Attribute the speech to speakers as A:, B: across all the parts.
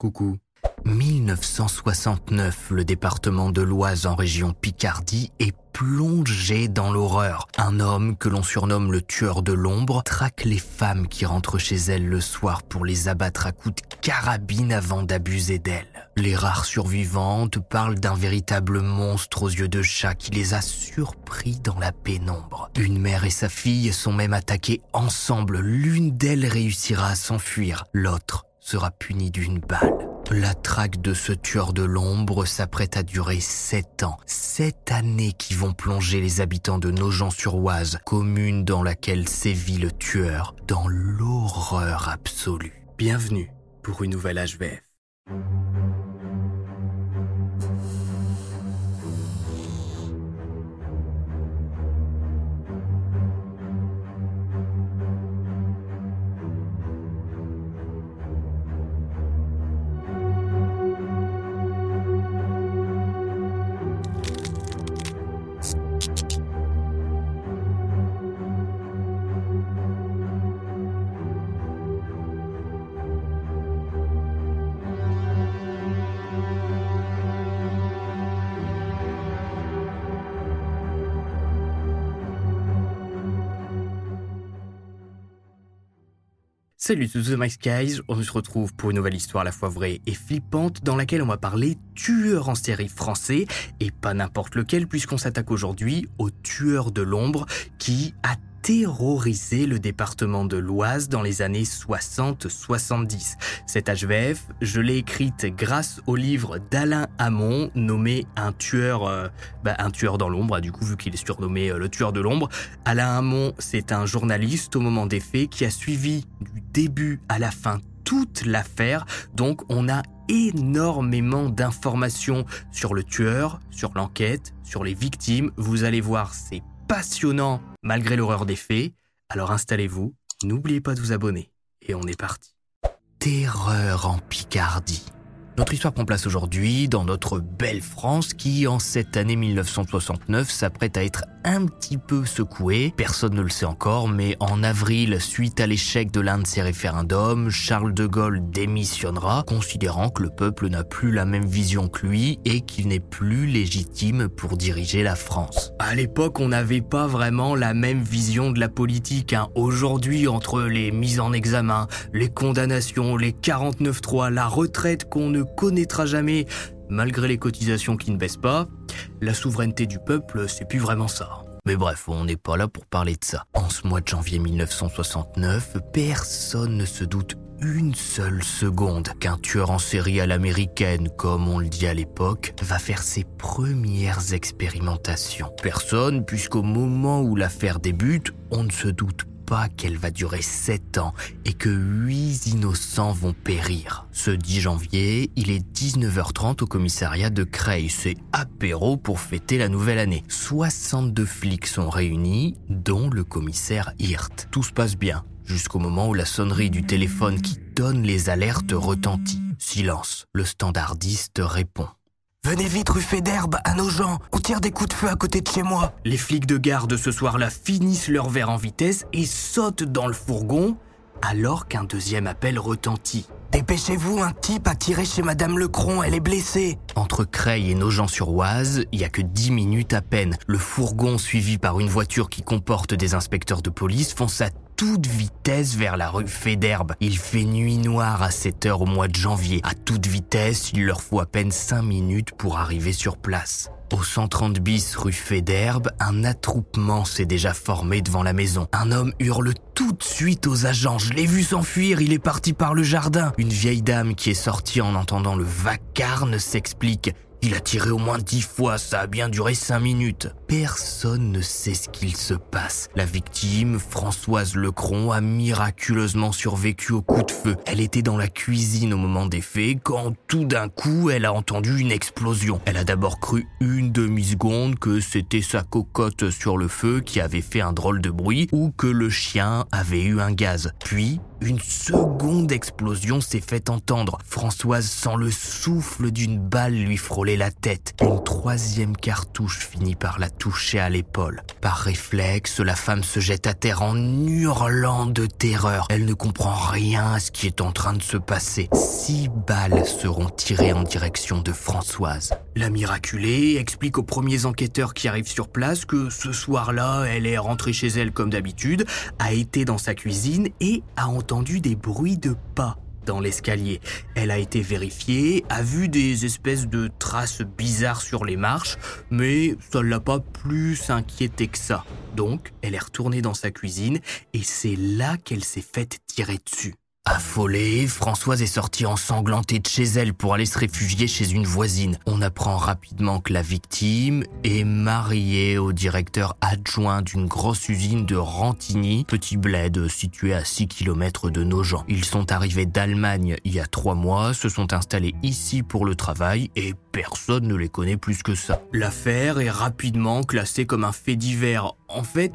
A: Coucou. 1969, le département de l'Oise en région Picardie est plongé dans l'horreur. Un homme que l'on surnomme le tueur de l'ombre traque les femmes qui rentrent chez elles le soir pour les abattre à coups de carabine avant d'abuser d'elles. Les rares survivantes parlent d'un véritable monstre aux yeux de chat qui les a surpris dans la pénombre. Une mère et sa fille sont même attaquées ensemble. L'une d'elles réussira à s'enfuir, l'autre sera punie d'une balle. La traque de ce tueur de l'ombre s'apprête à durer sept ans. Sept années qui vont plonger les habitants de Nogent-sur-Oise, commune dans laquelle sévit le tueur, dans l'horreur absolue. Bienvenue pour une nouvelle HVF. Salut tous The My Skies, on se retrouve pour une nouvelle histoire à la fois vraie et flippante dans laquelle on va parler tueur en série français et pas n'importe lequel puisqu'on s'attaque aujourd'hui au tueur de l'ombre qui a terrorisé le département de l'Oise dans les années 60-70. Cette HVF, je l'ai écrite grâce au livre d'Alain Hamon nommé Un tueur, euh, bah, un tueur dans l'ombre, du coup vu qu'il est surnommé euh, le tueur de l'ombre. Alain Hamon, c'est un journaliste au moment des faits qui a suivi du début à la fin toute l'affaire, donc on a énormément d'informations sur le tueur, sur l'enquête, sur les victimes. Vous allez voir, c'est passionnant malgré l'horreur des faits. Alors installez-vous, n'oubliez pas de vous abonner. Et on est parti. Terreur en Picardie. Notre histoire prend place aujourd'hui dans notre belle France qui, en cette année 1969, s'apprête à être un petit peu secouée. Personne ne le sait encore, mais en avril, suite à l'échec de l'un de ses référendums, Charles de Gaulle démissionnera, considérant que le peuple n'a plus la même vision que lui et qu'il n'est plus légitime pour diriger la France. À l'époque, on n'avait pas vraiment la même vision de la politique. Hein. Aujourd'hui, entre les mises en examen, les condamnations, les 49-3, la retraite qu'on ne connaîtra jamais, malgré les cotisations qui ne baissent pas, la souveraineté du peuple, c'est plus vraiment ça. Mais bref, on n'est pas là pour parler de ça. En ce mois de janvier 1969, personne ne se doute une seule seconde qu'un tueur en série à l'américaine, comme on le dit à l'époque, va faire ses premières expérimentations. Personne, puisqu'au moment où l'affaire débute, on ne se doute qu'elle va durer 7 ans et que 8 innocents vont périr. Ce 10 janvier, il est 19h30 au commissariat de Creil. C'est apéro pour fêter la nouvelle année. 62 flics sont réunis, dont le commissaire Hirt. Tout se passe bien, jusqu'au moment où la sonnerie du téléphone qui donne les alertes retentit. Silence. Le standardiste répond. Venez vite rue Fédherbe, à nos gens. On tire des coups de feu à côté de chez moi. Les flics de garde ce soir-là finissent leur verre en vitesse et sautent dans le fourgon alors qu'un deuxième appel retentit. Dépêchez-vous, un type a tiré chez Madame Lecron, elle est blessée. Entre Creil et Nogent-sur-Oise, il y a que dix minutes à peine. Le fourgon, suivi par une voiture qui comporte des inspecteurs de police, fonce à toute vitesse vers la rue Fédherbe. Il fait nuit noire à 7 heures au mois de janvier. À toute vitesse, il leur faut à peine 5 minutes pour arriver sur place. Au 130 bis rue Fédherbe, un attroupement s'est déjà formé devant la maison. Un homme hurle tout de suite aux agents. Je l'ai vu s'enfuir, il est parti par le jardin. Une vieille dame qui est sortie en entendant le vacarme s'explique. Il a tiré au moins dix fois, ça a bien duré cinq minutes. Personne ne sait ce qu'il se passe. La victime, Françoise Lecron, a miraculeusement survécu au coup de feu. Elle était dans la cuisine au moment des faits quand tout d'un coup elle a entendu une explosion. Elle a d'abord cru une demi-seconde que c'était sa cocotte sur le feu qui avait fait un drôle de bruit ou que le chien avait eu un gaz. Puis, une seconde explosion s'est fait entendre. Françoise sent le souffle d'une balle lui frôler la tête. Une troisième cartouche finit par la toucher à l'épaule. Par réflexe, la femme se jette à terre en hurlant de terreur. Elle ne comprend rien à ce qui est en train de se passer. Six balles seront tirées en direction de Françoise. La miraculée explique aux premiers enquêteurs qui arrivent sur place que ce soir-là, elle est rentrée chez elle comme d'habitude, a été dans sa cuisine et a entendu des bruits de pas dans l'escalier. Elle a été vérifiée, a vu des espèces de traces bizarres sur les marches, mais ça ne l'a pas plus inquiété que ça. Donc, elle est retournée dans sa cuisine et c'est là qu'elle s'est faite tirer dessus. Affolée, Françoise est sortie ensanglantée de chez elle pour aller se réfugier chez une voisine. On apprend rapidement que la victime est mariée au directeur adjoint d'une grosse usine de Rantigny, petit bled situé à 6 km de Nogent. Ils sont arrivés d'Allemagne il y a trois mois, se sont installés ici pour le travail et personne ne les connaît plus que ça. L'affaire est rapidement classée comme un fait divers. En fait,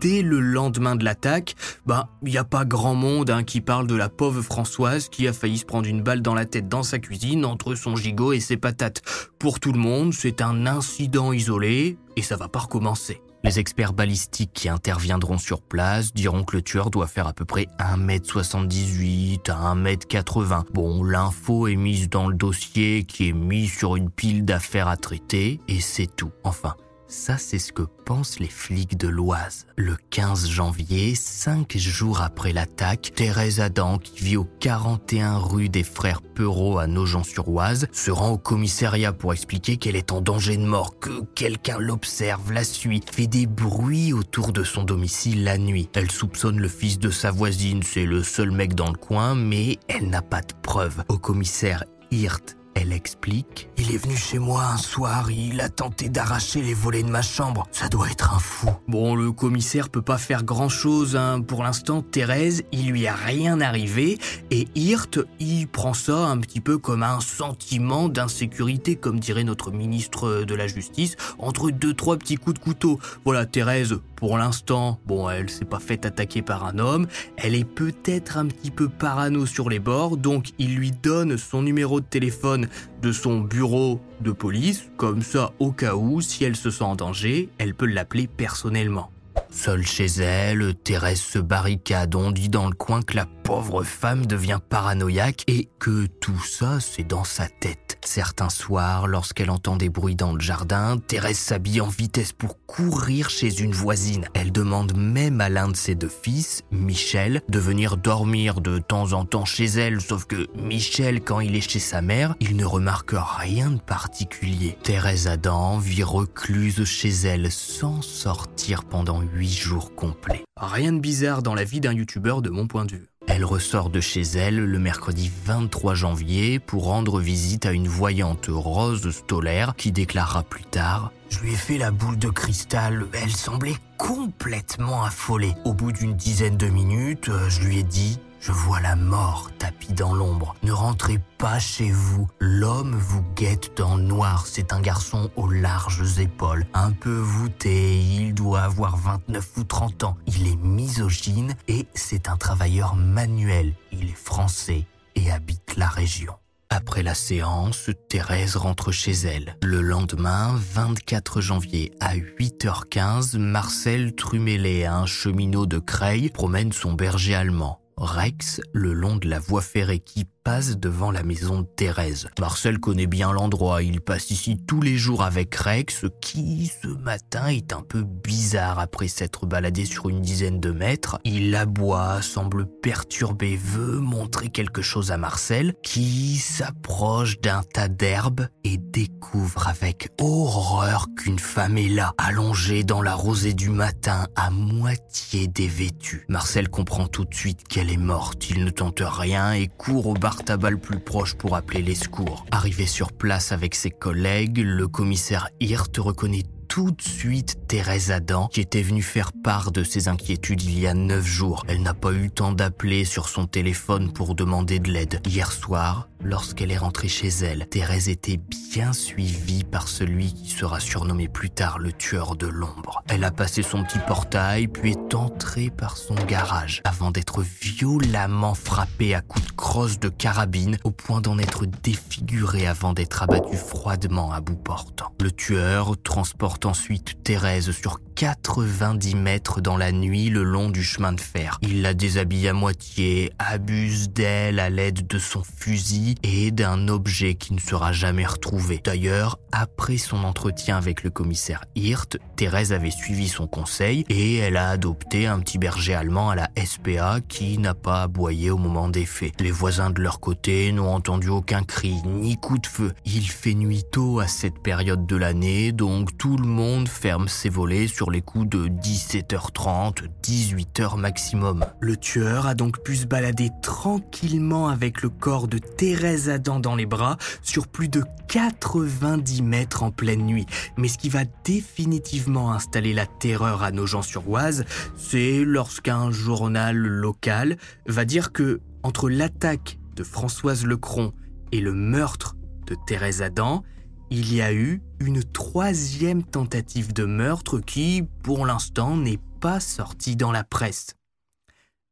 A: dès le lendemain de l'attaque, bah, il n'y a pas grand monde hein, qui parle de la pauvre Françoise qui a failli se prendre une balle dans la tête dans sa cuisine entre son gigot et ses patates. Pour tout le monde, c'est un incident isolé et ça va pas recommencer. Les experts balistiques qui interviendront sur place diront que le tueur doit faire à peu près 1m78 à 1m80. Bon, l'info est mise dans le dossier qui est mis sur une pile d'affaires à traiter et c'est tout. Enfin, ça, c'est ce que pensent les flics de l'Oise. Le 15 janvier, cinq jours après l'attaque, Thérèse Adam, qui vit au 41 rue des Frères Perrault à Nogent-sur-Oise, se rend au commissariat pour expliquer qu'elle est en danger de mort, que quelqu'un l'observe, la suit, fait des bruits autour de son domicile la nuit. Elle soupçonne le fils de sa voisine, c'est le seul mec dans le coin, mais elle n'a pas de preuves. Au commissaire Hirt, elle explique Il est venu chez moi un soir, il a tenté d'arracher les volets de ma chambre. Ça doit être un fou. Bon, le commissaire peut pas faire grand chose. Hein. Pour l'instant, Thérèse, il lui a rien arrivé. Et Hirt, il prend ça un petit peu comme un sentiment d'insécurité, comme dirait notre ministre de la Justice, entre deux, trois petits coups de couteau. Voilà, Thérèse, pour l'instant, bon, elle s'est pas faite attaquer par un homme. Elle est peut-être un petit peu parano sur les bords, donc il lui donne son numéro de téléphone de son bureau de police, comme ça au cas où, si elle se sent en danger, elle peut l'appeler personnellement. Seule chez elle, Thérèse se barricade. On dit dans le coin que la pauvre femme devient paranoïaque et que tout ça, c'est dans sa tête. Certains soirs, lorsqu'elle entend des bruits dans le jardin, Thérèse s'habille en vitesse pour courir chez une voisine. Elle demande même à l'un de ses deux fils, Michel, de venir dormir de temps en temps chez elle, sauf que Michel, quand il est chez sa mère, il ne remarque rien de particulier. Thérèse Adam vit recluse chez elle sans sortir pendant huit jours complets. Rien de bizarre dans la vie d'un youtubeur de mon point de vue. Elle ressort de chez elle le mercredi 23 janvier pour rendre visite à une voyante Rose Stoller qui déclara plus tard Je lui ai fait la boule de cristal, elle semblait complètement affolée. Au bout d'une dizaine de minutes, euh, je lui ai dit je vois la mort tapis dans l'ombre. Ne rentrez pas chez vous. L'homme vous guette dans noir. C'est un garçon aux larges épaules, un peu voûté. Il doit avoir 29 ou 30 ans. Il est misogyne et c'est un travailleur manuel. Il est français et habite la région. Après la séance, Thérèse rentre chez elle. Le lendemain, 24 janvier, à 8h15, Marcel Trumelé, un cheminot de Creil, promène son berger allemand. Rex le long de la voie ferrée qui devant la maison de Thérèse. Marcel connaît bien l'endroit, il passe ici tous les jours avec Rex qui ce matin est un peu bizarre après s'être baladé sur une dizaine de mètres. Il aboie, semble perturbé, veut montrer quelque chose à Marcel qui s'approche d'un tas d'herbes et découvre avec horreur qu'une femme est là, allongée dans la rosée du matin, à moitié dévêtue. Marcel comprend tout de suite qu'elle est morte, il ne tente rien et court au bar le plus proche pour appeler les secours. Arrivé sur place avec ses collègues, le commissaire Hirt reconnaît tout de suite Thérèse Adam, qui était venue faire part de ses inquiétudes il y a neuf jours. Elle n'a pas eu le temps d'appeler sur son téléphone pour demander de l'aide. Hier soir, lorsqu'elle est rentrée chez elle, Thérèse était bien suivie par celui qui sera surnommé plus tard le tueur de l'ombre. Elle a passé son petit portail, puis est entrée par son garage, avant d'être violemment frappée à coups de crosse de carabine, au point d'en être défigurée avant d'être abattue froidement à bout portant. Le tueur transporte ensuite Thérèse sur 90 mètres dans la nuit le long du chemin de fer. Il la déshabille à moitié, abuse d'elle à l'aide de son fusil et d'un objet qui ne sera jamais retrouvé. D'ailleurs, après son entretien avec le commissaire Hirt, Thérèse avait suivi son conseil et elle a adopté un petit berger allemand à la SPA qui n'a pas aboyé au moment des faits. Les voisins de leur côté n'ont entendu aucun cri ni coup de feu. Il fait nuit tôt à cette période de l'année, donc tout le monde ferme ses volets sur les coups de 17h30, 18h maximum. Le tueur a donc pu se balader tranquillement avec le corps de Thérèse Adam dans les bras sur plus de 90 mètres en pleine nuit. Mais ce qui va définitivement installer la terreur à nos gens sur Oise, c'est lorsqu'un journal local va dire que entre l'attaque de Françoise Lecron et le meurtre de Thérèse Adam, il y a eu une troisième tentative de meurtre qui, pour l'instant, n'est pas sortie dans la presse.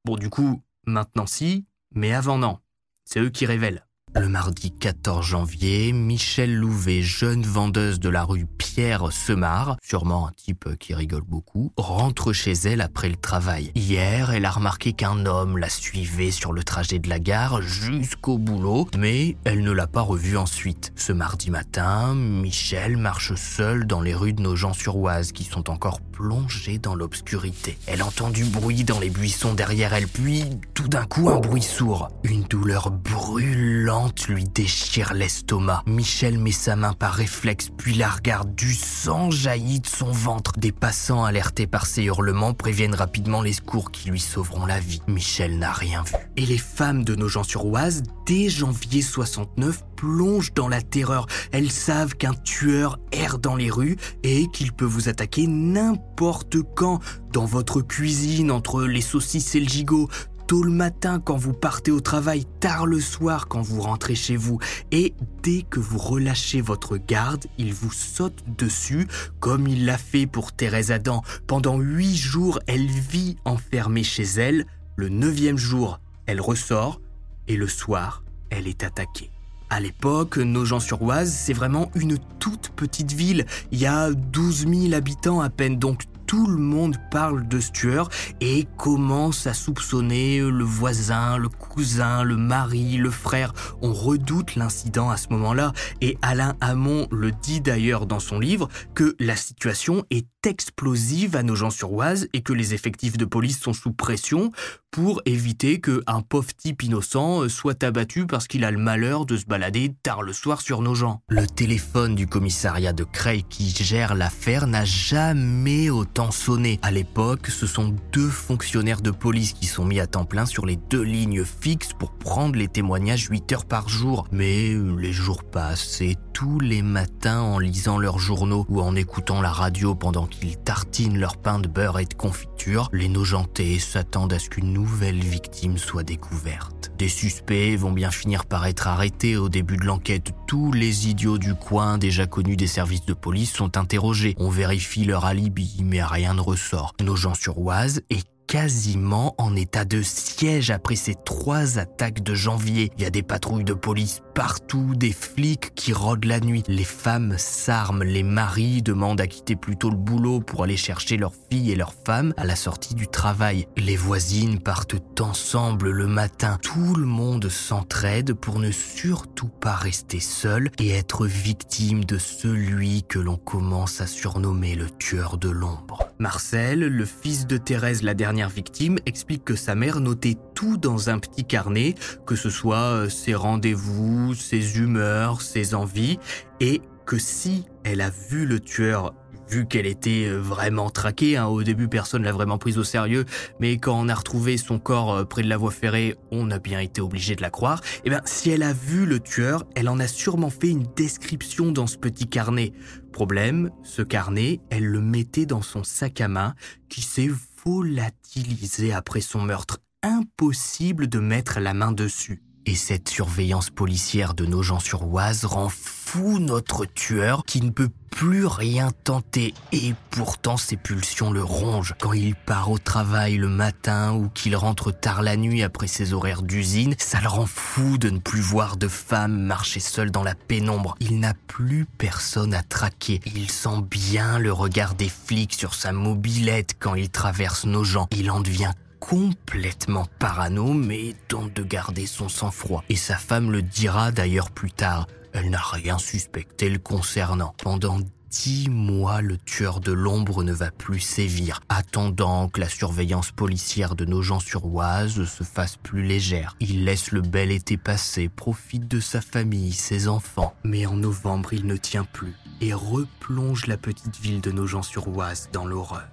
A: Bon, du coup, maintenant si, mais avant non. C'est eux qui révèlent. Le mardi 14 janvier, Michel Louvet, jeune vendeuse de la rue Pierre Semard, sûrement un type qui rigole beaucoup, rentre chez elle après le travail. Hier, elle a remarqué qu'un homme la suivait sur le trajet de la gare jusqu'au boulot, mais elle ne l'a pas revu ensuite. Ce mardi matin, Michel marche seule dans les rues de Nogent-sur-Oise qui sont encore plongées dans l'obscurité. Elle entend du bruit dans les buissons derrière elle, puis tout d'un coup un bruit sourd. Une douleur brûlante lui déchire l'estomac. Michel met sa main par réflexe, puis la regarde. Du sang jaillit de son ventre. Des passants alertés par ses hurlements préviennent rapidement les secours qui lui sauveront la vie. Michel n'a rien vu. Et les femmes de nos gens sur Oise, dès janvier 69, plongent dans la terreur. Elles savent qu'un tueur erre dans les rues et qu'il peut vous attaquer n'importe quand, dans votre cuisine, entre les saucisses et le gigot, tôt le matin quand vous partez au travail, tard le soir quand vous rentrez chez vous. Et dès que vous relâchez votre garde, il vous saute dessus, comme il l'a fait pour Thérèse Adam. Pendant huit jours, elle vit enfermée chez elle. Le neuvième jour, elle ressort. Et le soir, elle est attaquée. À l'époque, Nogent-sur-Oise, c'est vraiment une toute petite ville. Il y a 12 000 habitants à peine, donc tout le monde parle de ce tueur et commence à soupçonner le voisin, le cousin, le mari, le frère. On redoute l'incident à ce moment-là et Alain Hamon le dit d'ailleurs dans son livre que la situation est explosive à nos gens sur oise et que les effectifs de police sont sous pression pour éviter qu'un pauvre type innocent soit abattu parce qu'il a le malheur de se balader tard le soir sur nos gens. Le téléphone du commissariat de Creil qui gère l'affaire n'a jamais autant sonné. À l'époque, ce sont deux fonctionnaires de police qui sont mis à temps plein sur les deux lignes fixes pour prendre les témoignages 8 heures par jour. Mais les jours passent et tous les matins en lisant leurs journaux ou en écoutant la radio pendant qu'ils tartinent leur pain de beurre et de confiture, les nojentés s'attendent à ce qu'une nouvelle victime soit découverte. Des suspects vont bien finir par être arrêtés au début de l'enquête. Tous les idiots du coin déjà connus des services de police sont interrogés. On vérifie leur alibi, mais rien ne ressort. Nogent-sur-Oise est quasiment en état de siège après ces trois attaques de janvier. Il y a des patrouilles de police partout, des flics qui rôdent la nuit. Les femmes s'arment, les maris demandent à quitter plutôt le boulot pour aller chercher leurs filles et leurs femmes à la sortie du travail. Les voisines partent ensemble le matin. Tout le monde s'entraide pour ne surtout pas rester seul et être victime de celui que l'on commence à surnommer le tueur de l'ombre. Marcel, le fils de Thérèse la dernière victime explique que sa mère notait tout dans un petit carnet, que ce soit euh, ses rendez-vous, ses humeurs, ses envies, et que si elle a vu le tueur vu qu'elle était euh, vraiment traquée. Hein. Au début, personne l'a vraiment prise au sérieux, mais quand on a retrouvé son corps euh, près de la voie ferrée, on a bien été obligé de la croire. Eh bien, si elle a vu le tueur, elle en a sûrement fait une description dans ce petit carnet. Problème, ce carnet, elle le mettait dans son sac à main qui s'est volatilisé après son meurtre. Impossible de mettre la main dessus. Et cette surveillance policière de nos gens sur Oise rend fou notre tueur qui ne peut plus rien tenter et pourtant ses pulsions le rongent. Quand il part au travail le matin ou qu'il rentre tard la nuit après ses horaires d'usine, ça le rend fou de ne plus voir de femme marcher seule dans la pénombre. Il n'a plus personne à traquer. Il sent bien le regard des flics sur sa mobilette quand il traverse nos gens. Il en devient complètement parano, mais tente de garder son sang-froid. Et sa femme le dira d'ailleurs plus tard. Elle n'a rien suspecté le concernant. Pendant dix mois, le tueur de l'ombre ne va plus sévir, attendant que la surveillance policière de nos gens sur Oise se fasse plus légère. Il laisse le bel été passer, profite de sa famille, ses enfants. Mais en novembre, il ne tient plus et replonge la petite ville de nos gens sur Oise dans l'horreur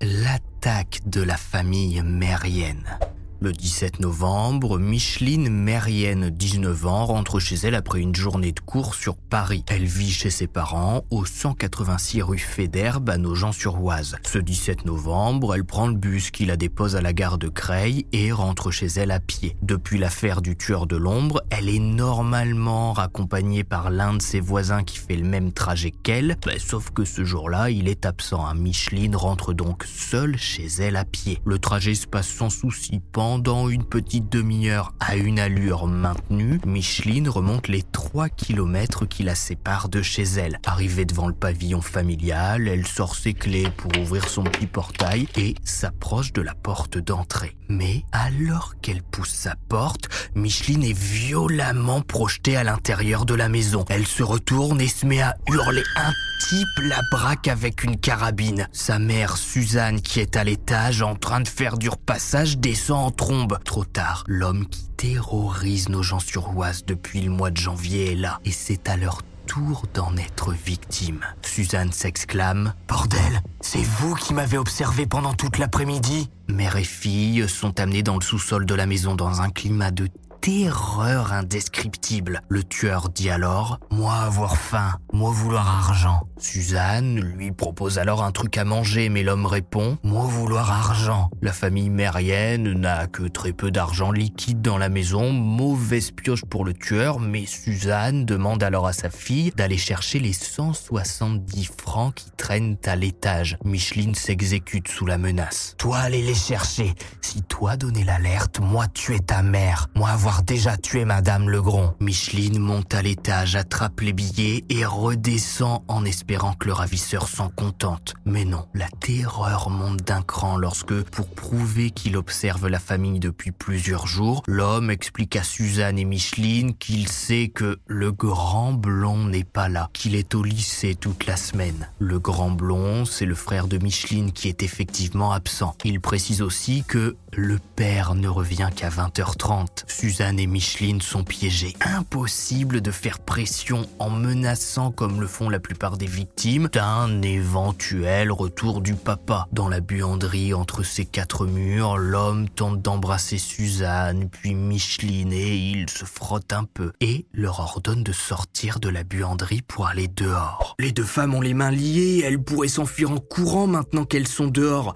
A: l'attaque de la famille mérienne. Le 17 novembre, Micheline Mérienne, 19 ans, rentre chez elle après une journée de cours sur Paris. Elle vit chez ses parents au 186 rue Fédère, à Nogent-sur-Oise. Ce 17 novembre, elle prend le bus qui la dépose à la gare de Creil et rentre chez elle à pied. Depuis l'affaire du tueur de l'ombre, elle est normalement raccompagnée par l'un de ses voisins qui fait le même trajet qu'elle, bah, sauf que ce jour-là, il est absent. Micheline rentre donc seule chez elle à pied. Le trajet se passe sans souci pendant une petite demi-heure à une allure maintenue, Micheline remonte les 3 kilomètres qui la séparent de chez elle. Arrivée devant le pavillon familial, elle sort ses clés pour ouvrir son petit portail et s'approche de la porte d'entrée. Mais alors qu'elle pousse sa porte, Micheline est violemment projetée à l'intérieur de la maison. Elle se retourne et se met à hurler. Un type la braque avec une carabine. Sa mère, Suzanne, qui est à l'étage en train de faire du repassage, descend en trombe. Trop tard, l'homme qui terrorise nos gens sur Oise depuis le mois de janvier est là. Et c'est à leur tour d'en être victime. Suzanne s'exclame ⁇ Bordel, c'est vous qui m'avez observé pendant toute l'après-midi ?⁇ Mère et fille sont amenées dans le sous-sol de la maison dans un climat de terreur indescriptible. Le tueur dit alors ⁇ Moi avoir faim, moi vouloir argent ⁇ Suzanne lui propose alors un truc à manger, mais l'homme répond ⁇ Moi vouloir argent ⁇ La famille mérienne n'a que très peu d'argent liquide dans la maison, mauvaise pioche pour le tueur, mais Suzanne demande alors à sa fille d'aller chercher les 170 francs qui traînent à l'étage. Micheline s'exécute sous la menace. Toi allez les chercher. Si toi donnais l'alerte, moi tuer ta mère. Moi avoir déjà tué Madame Legron. Micheline monte à l'étage, attrape les billets et redescend en espérant que le ravisseur s'en contente. Mais non, la terreur monte d'un cran lorsque, pour prouver qu'il observe la famille depuis plusieurs jours, l'homme explique à Suzanne et Micheline qu'il sait que le grand blond n'est pas là, qu'il est au lycée toute la semaine. Le grand blond, c'est le frère de Micheline qui est effectivement absent. Il précise aussi que le père ne revient qu'à 20h30. Suzanne et Micheline sont piégées. Impossible de faire pression en menaçant, comme le font la plupart des victimes, d'un éventuel retour du papa. Dans la buanderie entre ces quatre murs, l'homme tente d'embrasser Suzanne, puis Micheline, et il se frotte un peu, et leur ordonne de sortir de la buanderie pour aller dehors. Les deux femmes ont les mains liées, elles pourraient s'enfuir en courant maintenant qu'elles sont dehors.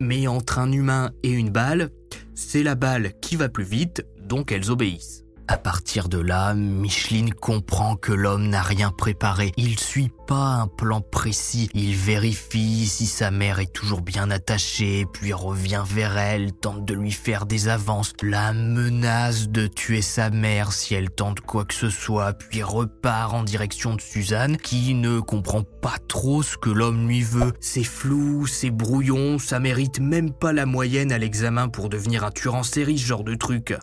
A: Mais entre un humain et une balle, c'est la balle qui va plus vite, donc elles obéissent. À partir de là, Micheline comprend que l'homme n'a rien préparé. Il suit pas un plan précis. Il vérifie si sa mère est toujours bien attachée, puis revient vers elle, tente de lui faire des avances, la menace de tuer sa mère si elle tente quoi que ce soit, puis repart en direction de Suzanne, qui ne comprend pas trop ce que l'homme lui veut. C'est flou, c'est brouillon, ça mérite même pas la moyenne à l'examen pour devenir un tueur en série, ce genre de truc.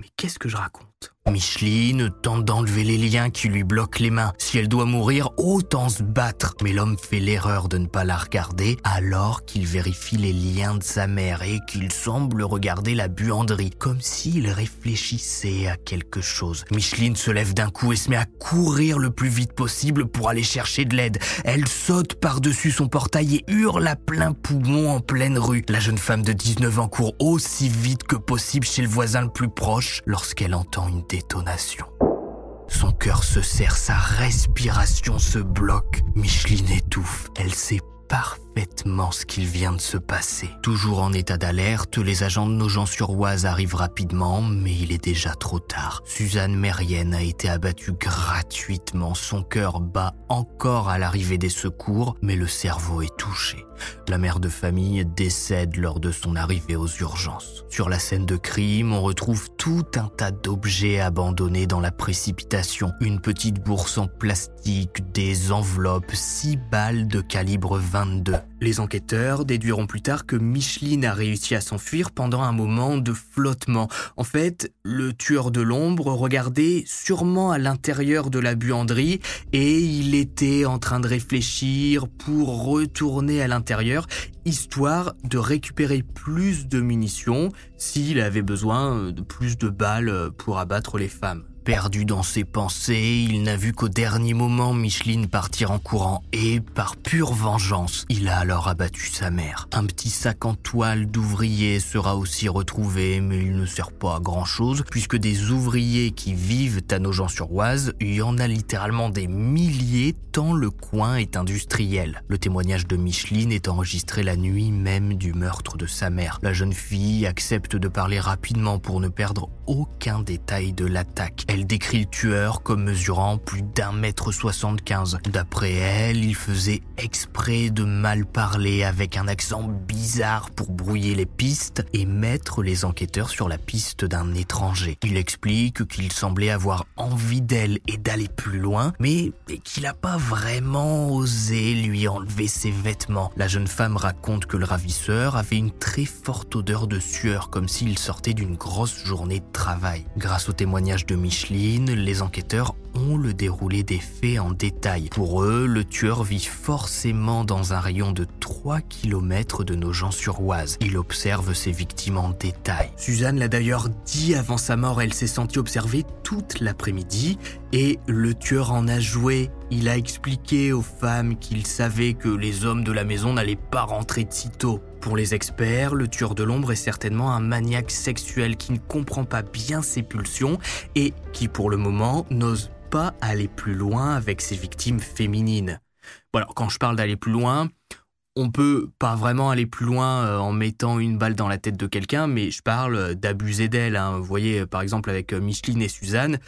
A: Mais qu'est-ce que je raconte? Micheline tente d'enlever les liens qui lui bloquent les mains. Si elle doit mourir, autant se battre. Mais l'homme fait l'erreur de ne pas la regarder alors qu'il vérifie les liens de sa mère et qu'il semble regarder la buanderie, comme s'il réfléchissait à quelque chose. Micheline se lève d'un coup et se met à courir le plus vite possible pour aller chercher de l'aide. Elle saute par-dessus son portail et hurle à plein poumon en pleine rue. La jeune femme de 19 ans court aussi vite que possible chez le voisin le plus proche lorsqu'elle entend une Son cœur se serre, sa respiration se bloque. Micheline étouffe. Elle sait parfaitement ce qu'il vient de se passer. Toujours en état d'alerte, les agents de Nogent-sur-Oise arrivent rapidement, mais il est déjà trop tard. Suzanne Mérienne a été abattue gratuitement. Son cœur bat encore à l'arrivée des secours, mais le cerveau est touché. La mère de famille décède lors de son arrivée aux urgences. Sur la scène de crime, on retrouve tout un tas d'objets abandonnés dans la précipitation. Une petite bourse en plastique, des enveloppes, six balles de calibre 22. Les enquêteurs déduiront plus tard que Micheline a réussi à s'enfuir pendant un moment de flottement. En fait, le tueur de l'ombre regardait sûrement à l'intérieur de la buanderie et il était en train de réfléchir pour retourner à l'intérieur, histoire de récupérer plus de munitions s'il avait besoin de plus de balles pour abattre les femmes. Perdu dans ses pensées, il n'a vu qu'au dernier moment Micheline partir en courant et, par pure vengeance, il a alors abattu sa mère. Un petit sac en toile d'ouvrier sera aussi retrouvé, mais il ne sert pas à grand chose puisque des ouvriers qui vivent à Nogent-sur-Oise, il y en a littéralement des milliers tant le coin est industriel. Le témoignage de Micheline est enregistré la nuit même du meurtre de sa mère. La jeune fille accepte de parler rapidement pour ne perdre aucun détail de l'attaque. Elle décrit le tueur comme mesurant plus d'un mètre soixante-quinze. D'après elle, il faisait exprès de mal parler avec un accent bizarre pour brouiller les pistes et mettre les enquêteurs sur la piste d'un étranger. Il explique qu'il semblait avoir envie d'elle et d'aller plus loin, mais qu'il n'a pas vraiment osé lui enlever ses vêtements. La jeune femme raconte que le ravisseur avait une très forte odeur de sueur, comme s'il sortait d'une grosse journée de travail. Grâce au témoignage de Les enquêteurs ont le déroulé des faits en détail. Pour eux, le tueur vit forcément dans un rayon de 3 km de Nogent-sur-Oise. Il observe ses victimes en détail. Suzanne l'a d'ailleurs dit avant sa mort, elle s'est sentie observée toute l'après-midi et le tueur en a joué. Il a expliqué aux femmes qu'il savait que les hommes de la maison n'allaient pas rentrer de sitôt. Pour les experts, le tueur de l'ombre est certainement un maniaque sexuel qui ne comprend pas bien ses pulsions et qui pour le moment n'ose pas aller plus loin avec ses victimes féminines. Bon quand je parle d'aller plus loin, on peut pas vraiment aller plus loin euh, en mettant une balle dans la tête de quelqu'un, mais je parle d'abuser d'elle. Hein. Vous voyez, par exemple, avec euh, Micheline et Suzanne,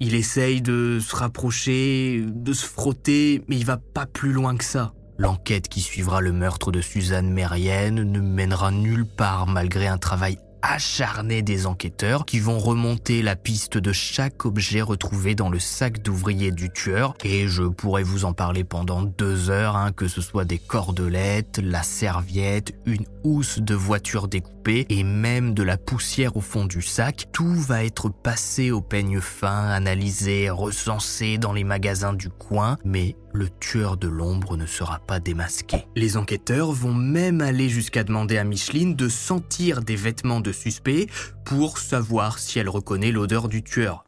A: il essaye de se rapprocher, de se frotter, mais il va pas plus loin que ça. L'enquête qui suivra le meurtre de Suzanne Mérienne ne mènera nulle part malgré un travail acharné des enquêteurs qui vont remonter la piste de chaque objet retrouvé dans le sac d'ouvrier du tueur et je pourrais vous en parler pendant deux heures, hein, que ce soit des cordelettes, la serviette, une housse de voiture découpée et même de la poussière au fond du sac. Tout va être passé au peigne fin, analysé, recensé dans les magasins du coin, mais le tueur de l'ombre ne sera pas démasqué. Les enquêteurs vont même aller jusqu'à demander à Micheline de sentir des vêtements de suspect pour savoir si elle reconnaît l'odeur du tueur.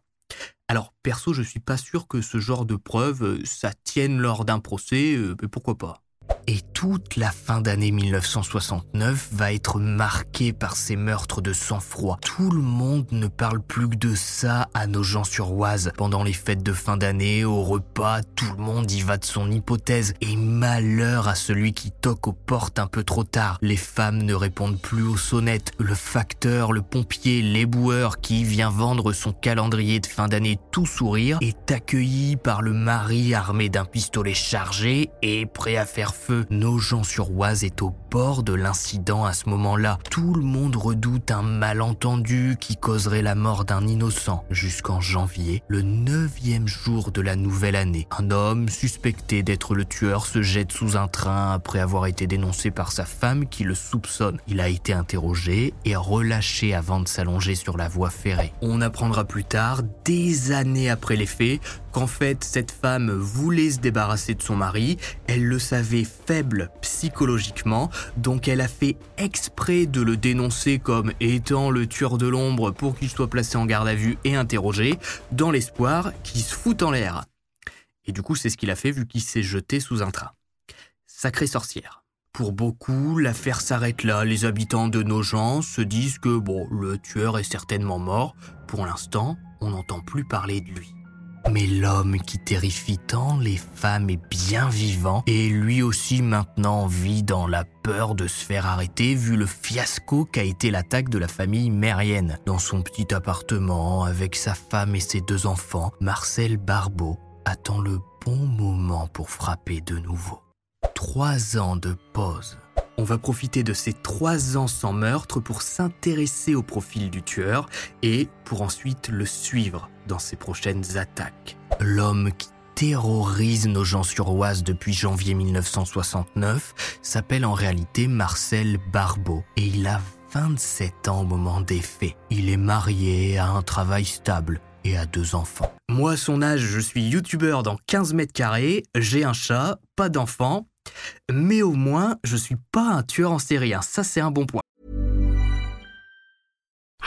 A: Alors perso, je suis pas sûr que ce genre de preuve euh, ça tienne lors d'un procès, euh, mais pourquoi pas. Et toute la fin d'année 1969 va être marquée par ces meurtres de sang-froid. Tout le monde ne parle plus que de ça à nos gens sur Oise. Pendant les fêtes de fin d'année, au repas, tout le monde y va de son hypothèse. Et malheur à celui qui toque aux portes un peu trop tard. Les femmes ne répondent plus aux sonnettes. Le facteur, le pompier, l'éboueur qui vient vendre son calendrier de fin d'année tout sourire est accueilli par le mari armé d'un pistolet chargé et prêt à faire feu Nogent-sur-Oise est au de l'incident à ce moment-là. Tout le monde redoute un malentendu qui causerait la mort d'un innocent. Jusqu'en janvier, le neuvième jour de la nouvelle année, un homme suspecté d'être le tueur se jette sous un train après avoir été dénoncé par sa femme qui le soupçonne. Il a été interrogé et relâché avant de s'allonger sur la voie ferrée. On apprendra plus tard, des années après les faits, qu'en fait cette femme voulait se débarrasser de son mari, elle le savait faible psychologiquement, donc elle a fait exprès de le dénoncer comme étant le tueur de l'ombre pour qu'il soit placé en garde à vue et interrogé, dans l'espoir qu'il se foute en l'air. Et du coup c'est ce qu'il a fait vu qu'il s'est jeté sous un train. Sacrée sorcière. Pour beaucoup, l'affaire s'arrête là. Les habitants de nos gens se disent que bon, le tueur est certainement mort. Pour l'instant, on n'entend plus parler de lui. Mais l'homme qui terrifie tant les femmes est bien vivant et lui aussi maintenant vit dans la peur de se faire arrêter vu le fiasco qu'a été l'attaque de la famille mérienne. Dans son petit appartement avec sa femme et ses deux enfants, Marcel Barbeau attend le bon moment pour frapper de nouveau. Trois ans de pause. On va profiter de ces trois ans sans meurtre pour s'intéresser au profil du tueur et pour ensuite le suivre dans ses prochaines attaques. L'homme qui terrorise nos gens sur Oise depuis janvier 1969 s'appelle en réalité Marcel Barbeau et il a 27 ans au moment des faits. Il est marié, a un travail stable et a deux enfants. Moi, à son âge, je suis youtubeur dans 15 mètres carrés, j'ai un chat, pas d'enfants, mais au moins, je suis pas un tueur en série. Hein. Ça, c'est un bon point.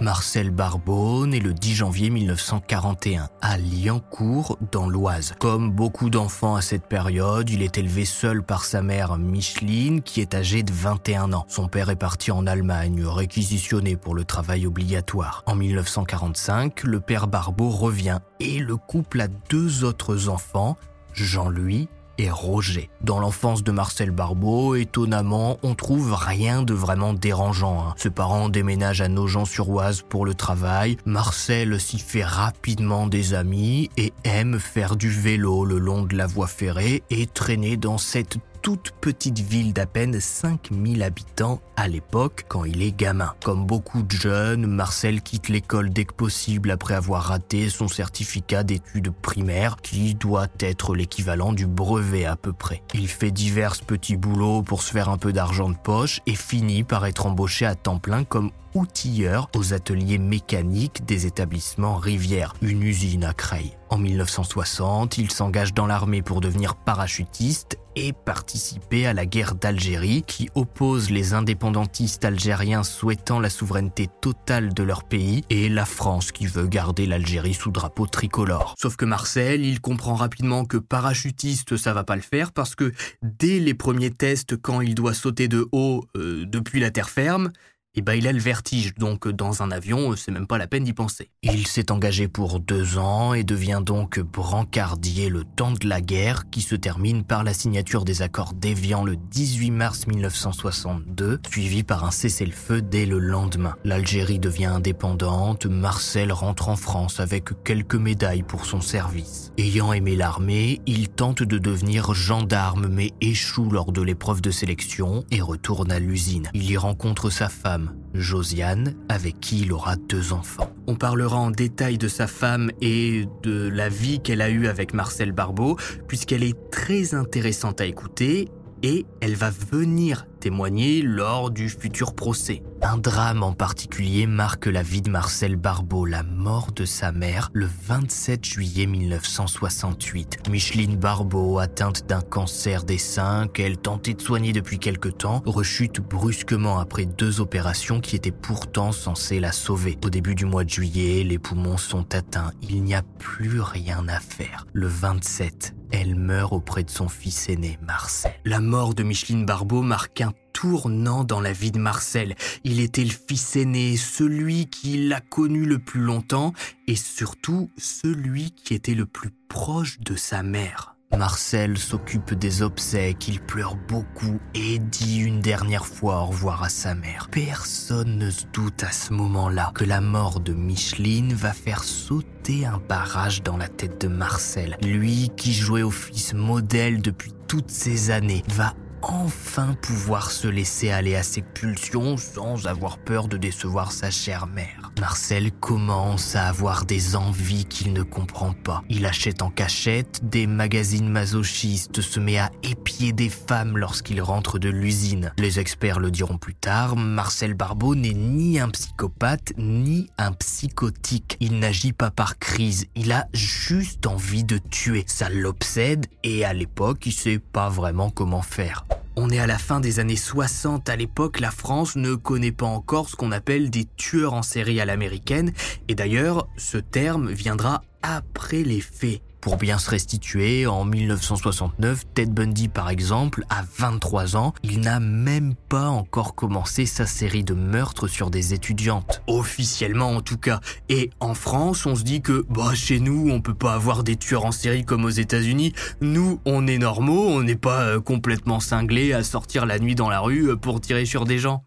A: Marcel Barbeau, né le 10 janvier 1941 à Liancourt, dans l'Oise. Comme beaucoup d'enfants à cette période, il est élevé seul par sa mère Micheline, qui est âgée de 21 ans. Son père est parti en Allemagne, réquisitionné pour le travail obligatoire. En 1945, le père Barbeau revient et le couple a deux autres enfants, Jean-Louis et Roger. Dans l'enfance de Marcel Barbeau, étonnamment, on trouve rien de vraiment dérangeant. Hein. Ses parents déménagent à Nogent-sur-Oise pour le travail. Marcel s'y fait rapidement des amis et aime faire du vélo le long de la voie ferrée et traîner dans cette toute petite ville d'à peine 5000 habitants à l'époque quand il est gamin. Comme beaucoup de jeunes, Marcel quitte l'école dès que possible après avoir raté son certificat d'études primaires qui doit être l'équivalent du brevet à peu près. Il fait divers petits boulots pour se faire un peu d'argent de poche et finit par être embauché à temps plein comme outilleur aux ateliers mécaniques des établissements Rivière, une usine à Creil. En 1960, il s'engage dans l'armée pour devenir parachutiste et participer à la guerre d'Algérie qui oppose les indépendantistes algériens souhaitant la souveraineté totale de leur pays et la France qui veut garder l'Algérie sous drapeau tricolore. Sauf que Marcel, il comprend rapidement que parachutiste ça va pas le faire parce que dès les premiers tests quand il doit sauter de haut euh, depuis la terre ferme, eh ben, il a le vertige, donc dans un avion, c'est même pas la peine d'y penser. Il s'est engagé pour deux ans et devient donc brancardier le temps de la guerre qui se termine par la signature des accords d'Évian le 18 mars 1962, suivi par un cessez-le-feu dès le lendemain. L'Algérie devient indépendante, Marcel rentre en France avec quelques médailles pour son service. Ayant aimé l'armée, il tente de devenir gendarme mais échoue lors de l'épreuve de sélection et retourne à l'usine. Il y rencontre sa Josiane, avec qui il aura deux enfants. On parlera en détail de sa femme et de la vie qu'elle a eue avec Marcel Barbeau, puisqu'elle est très intéressante à écouter et elle va venir témoigner lors du futur procès. Un drame en particulier marque la vie de Marcel Barbeau, la mort de sa mère le 27 juillet 1968. Micheline Barbeau, atteinte d'un cancer des seins qu'elle tentait de soigner depuis quelque temps, rechute brusquement après deux opérations qui étaient pourtant censées la sauver. Au début du mois de juillet, les poumons sont atteints, il n'y a plus rien à faire. Le 27, elle meurt auprès de son fils aîné, Marcel. La mort de Micheline Barbeau marque un tournant dans la vie de Marcel. Il était le fils aîné, celui qui l'a connu le plus longtemps et surtout celui qui était le plus proche de sa mère. Marcel s'occupe des obsèques, il pleure beaucoup et dit une dernière fois au revoir à sa mère. Personne ne se doute à ce moment-là que la mort de Micheline va faire sauter un barrage dans la tête de Marcel. Lui qui jouait au fils modèle depuis toutes ces années va enfin pouvoir se laisser aller à ses pulsions sans avoir peur de décevoir sa chère mère. Marcel commence à avoir des envies qu'il ne comprend pas. Il achète en cachette des magazines masochistes, se met à épier des femmes lorsqu'il rentre de l'usine. Les experts le diront plus tard, Marcel Barbeau n'est ni un psychopathe ni un psychotique. Il n'agit pas par crise, il a juste envie de tuer. Ça l'obsède et à l'époque, il sait pas vraiment comment faire. On est à la fin des années 60. À l'époque, la France ne connaît pas encore ce qu'on appelle des tueurs en série à l'américaine. Et d'ailleurs, ce terme viendra après les faits. Pour bien se restituer, en 1969, Ted Bundy par exemple, a 23 ans, il n'a même pas encore commencé sa série de meurtres sur des étudiantes. Officiellement en tout cas. Et en France, on se dit que bah chez nous, on peut pas avoir des tueurs en série comme aux États-Unis. Nous, on est normaux, on n'est pas euh, complètement cinglés à sortir la nuit dans la rue euh, pour tirer sur des gens.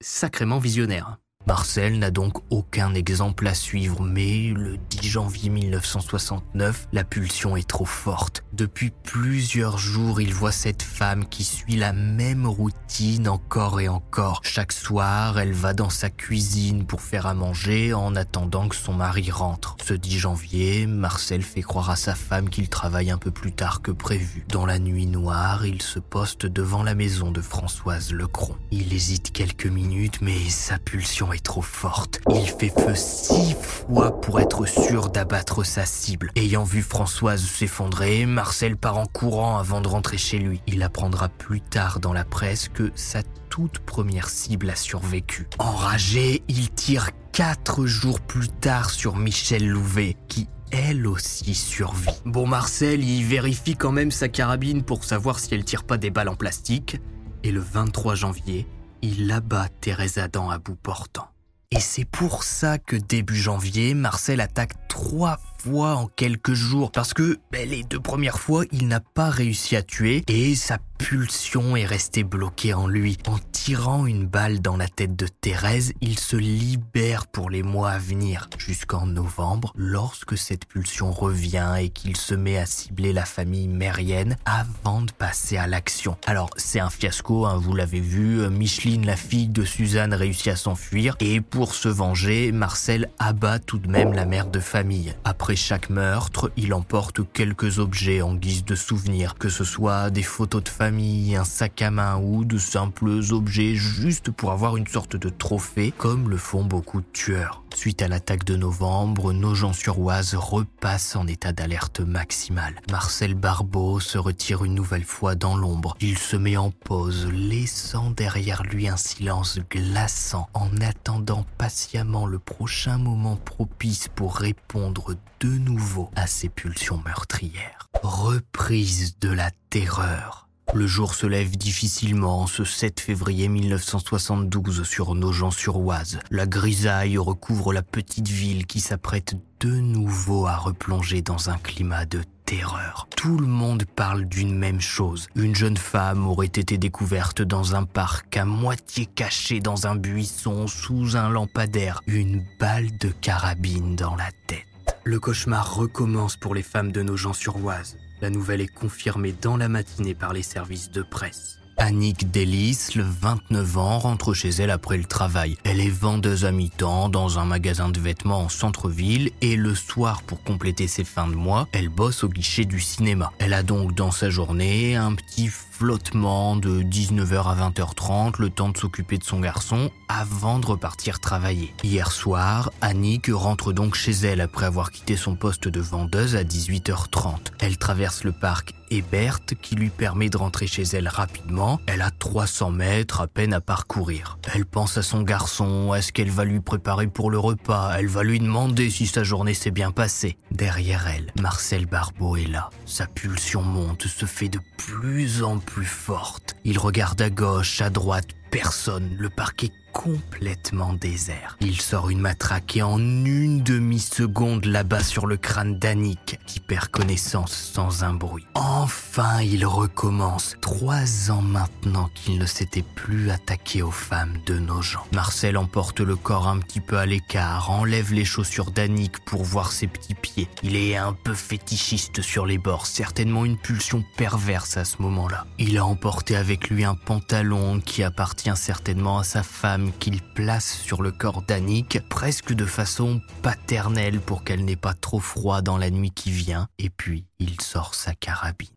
A: Sacrément visionnaire. Marcel n'a donc aucun exemple à suivre, mais le 10 janvier 1969, la pulsion est trop forte. Depuis plusieurs jours, il voit cette femme qui suit la même routine encore et encore. Chaque soir, elle va dans sa cuisine pour faire à manger en attendant que son mari rentre. Ce 10 janvier, Marcel fait croire à sa femme qu'il travaille un peu plus tard que prévu. Dans la nuit noire, il se poste devant la maison de Françoise Lecron. Il hésite quelques minutes, mais sa pulsion trop forte. Il fait feu six fois pour être sûr d'abattre sa cible. Ayant vu Françoise s'effondrer, Marcel part en courant avant de rentrer chez lui. Il apprendra plus tard dans la presse que sa toute première cible a survécu. Enragé, il tire quatre jours plus tard sur Michel Louvet, qui elle aussi survit. Bon, Marcel, il vérifie quand même sa carabine pour savoir si elle tire pas des balles en plastique. Et le 23 janvier, il abat Thérèse Adam à bout portant. Et c'est pour ça que début janvier, Marcel attaque trois en quelques jours, parce que ben, les deux premières fois, il n'a pas réussi à tuer, et sa pulsion est restée bloquée en lui. En tirant une balle dans la tête de Thérèse, il se libère pour les mois à venir, jusqu'en novembre, lorsque cette pulsion revient et qu'il se met à cibler la famille mérienne avant de passer à l'action. Alors, c'est un fiasco, hein, vous l'avez vu, Micheline, la fille de Suzanne, réussit à s'enfuir, et pour se venger, Marcel abat tout de même la mère de famille. Après chaque meurtre, il emporte quelques objets en guise de souvenir, que ce soit des photos de famille, un sac à main ou de simples objets juste pour avoir une sorte de trophée, comme le font beaucoup de tueurs. Suite à l'attaque de novembre, Nogent-sur-Oise repasse en état d'alerte maximale. Marcel Barbeau se retire une nouvelle fois dans l'ombre. Il se met en pause, laissant derrière lui un silence glaçant en attendant patiemment le prochain moment propice pour répondre de nouveau à ses pulsions meurtrières. Reprise de la terreur. Le jour se lève difficilement ce 7 février 1972 sur Nogent-sur-Oise. La grisaille recouvre la petite ville qui s'apprête de nouveau à replonger dans un climat de terreur. Tout le monde parle d'une même chose. Une jeune femme aurait été découverte dans un parc à moitié cachée dans un buisson sous un lampadaire, une balle de carabine dans la tête. Le cauchemar recommence pour les femmes de Nogent-sur-Oise. La nouvelle est confirmée dans la matinée par les services de presse. Annick Delis, le 29 ans, rentre chez elle après le travail. Elle est vendeuse à mi-temps dans un magasin de vêtements en centre-ville et le soir, pour compléter ses fins de mois, elle bosse au guichet du cinéma. Elle a donc dans sa journée un petit flottement de 19h à 20h30, le temps de s'occuper de son garçon avant de repartir travailler. Hier soir, Annick rentre donc chez elle après avoir quitté son poste de vendeuse à 18h30. Elle traverse le parc Hébert qui lui permet de rentrer chez elle rapidement. Elle a 300 mètres à peine à parcourir. Elle pense à son garçon, à ce qu'elle va lui préparer pour le repas. Elle va lui demander si sa journée s'est bien passée. Derrière elle, Marcel Barbeau est là. Sa pulsion monte, se fait de plus en plus forte. Il regarde à gauche, à droite, personne. Le parquet complètement désert. Il sort une matraque et en une demi-seconde là-bas sur le crâne d'Annick, qui perd connaissance sans un bruit. Enfin, il recommence. Trois ans maintenant qu'il ne s'était plus attaqué aux femmes de nos gens. Marcel emporte le corps un petit peu à l'écart, enlève les chaussures d'Annick pour voir ses petits pieds. Il est un peu fétichiste sur les bords, certainement une pulsion perverse à ce moment-là. Il a emporté avec lui un pantalon qui appartient certainement à sa femme qu'il place sur le corps d'Annick, presque de façon paternelle pour qu'elle n'ait pas trop froid dans la nuit qui vient, et puis il sort sa carabine.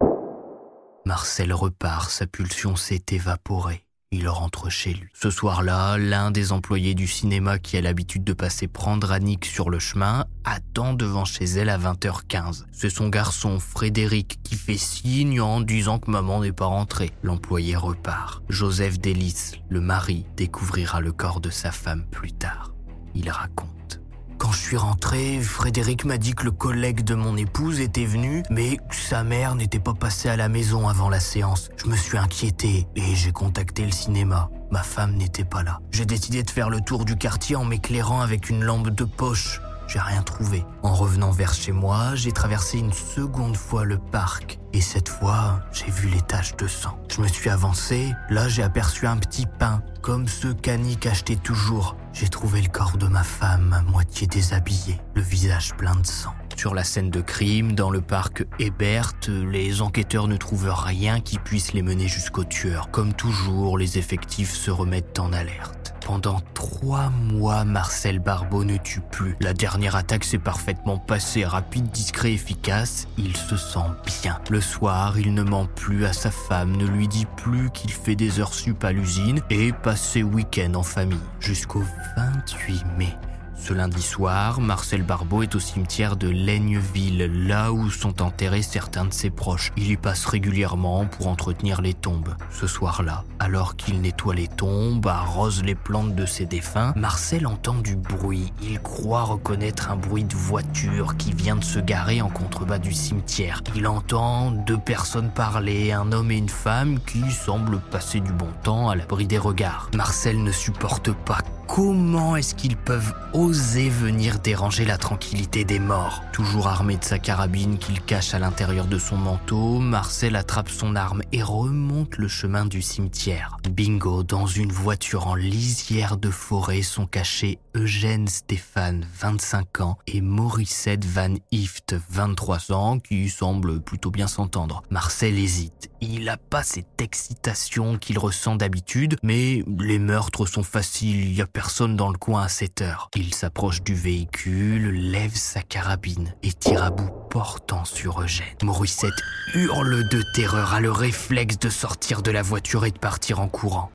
A: Marcel repart, sa pulsion s'est évaporée. Il rentre chez lui. Ce soir-là, l'un des employés du cinéma qui a l'habitude de passer prendre Annick sur le chemin attend devant chez elle à 20h15. C'est son garçon, Frédéric, qui fait signe en disant que maman n'est pas rentrée. L'employé repart. Joseph Délice, le mari, découvrira le corps de sa femme plus tard. Il raconte. Quand je suis rentré, Frédéric m'a dit que le collègue de mon épouse était venu, mais que sa mère n'était pas passée à la maison avant la séance. Je me suis inquiété et j'ai contacté le cinéma. Ma femme n'était pas là. J'ai décidé de faire le tour du quartier en m'éclairant avec une lampe de poche. J'ai rien trouvé. En revenant vers chez moi, j'ai traversé une seconde fois le parc. Et cette fois, j'ai vu les taches de sang. Je me suis avancé, là j'ai aperçu un petit pain, comme ceux qu'Annick achetait toujours. J'ai trouvé le corps de ma femme à moitié déshabillé, le visage plein de sang. Sur la scène de crime, dans le parc Hébert, les enquêteurs ne trouvent rien qui puisse les mener jusqu'au tueur. Comme toujours, les effectifs se remettent en alerte. Pendant trois mois, Marcel Barbeau ne tue plus. La dernière attaque s'est parfaitement passée, rapide, discret, efficace. Il se sent bien. Le soir, il ne ment plus à sa femme, ne lui dit plus qu'il fait des heures sup à l'usine et passe ses week-ends en famille. Jusqu'au 28 mai. Ce lundi soir, Marcel Barbeau est au cimetière de Laigneville, là où sont enterrés certains de ses proches. Il y passe régulièrement pour entretenir les tombes. Ce soir-là, alors qu'il nettoie les tombes, arrose les plantes de ses défunts, Marcel entend du bruit. Il croit reconnaître un bruit de voiture qui vient de se garer en contrebas du cimetière. Il entend deux personnes parler, un homme et une femme qui semblent passer du bon temps à l'abri des regards. Marcel ne supporte pas Comment est-ce qu'ils peuvent oser venir déranger la tranquillité des morts Toujours armé de sa carabine qu'il cache à l'intérieur de son manteau, Marcel attrape son arme et remonte le chemin du cimetière. Bingo, dans une voiture en lisière de forêt sont cachés Eugène Stéphane, 25 ans, et Morissette Van Ift, 23 ans, qui semblent plutôt bien s'entendre. Marcel hésite. Il n'a pas cette excitation qu'il ressent d'habitude, mais les meurtres sont faciles, il y a personne dans le coin à cette heure. Il s'approche du véhicule, lève sa carabine et tire à bout portant sur Eugène. Morissette hurle de terreur, a le réflexe de sortir de la voiture et de partir en courant.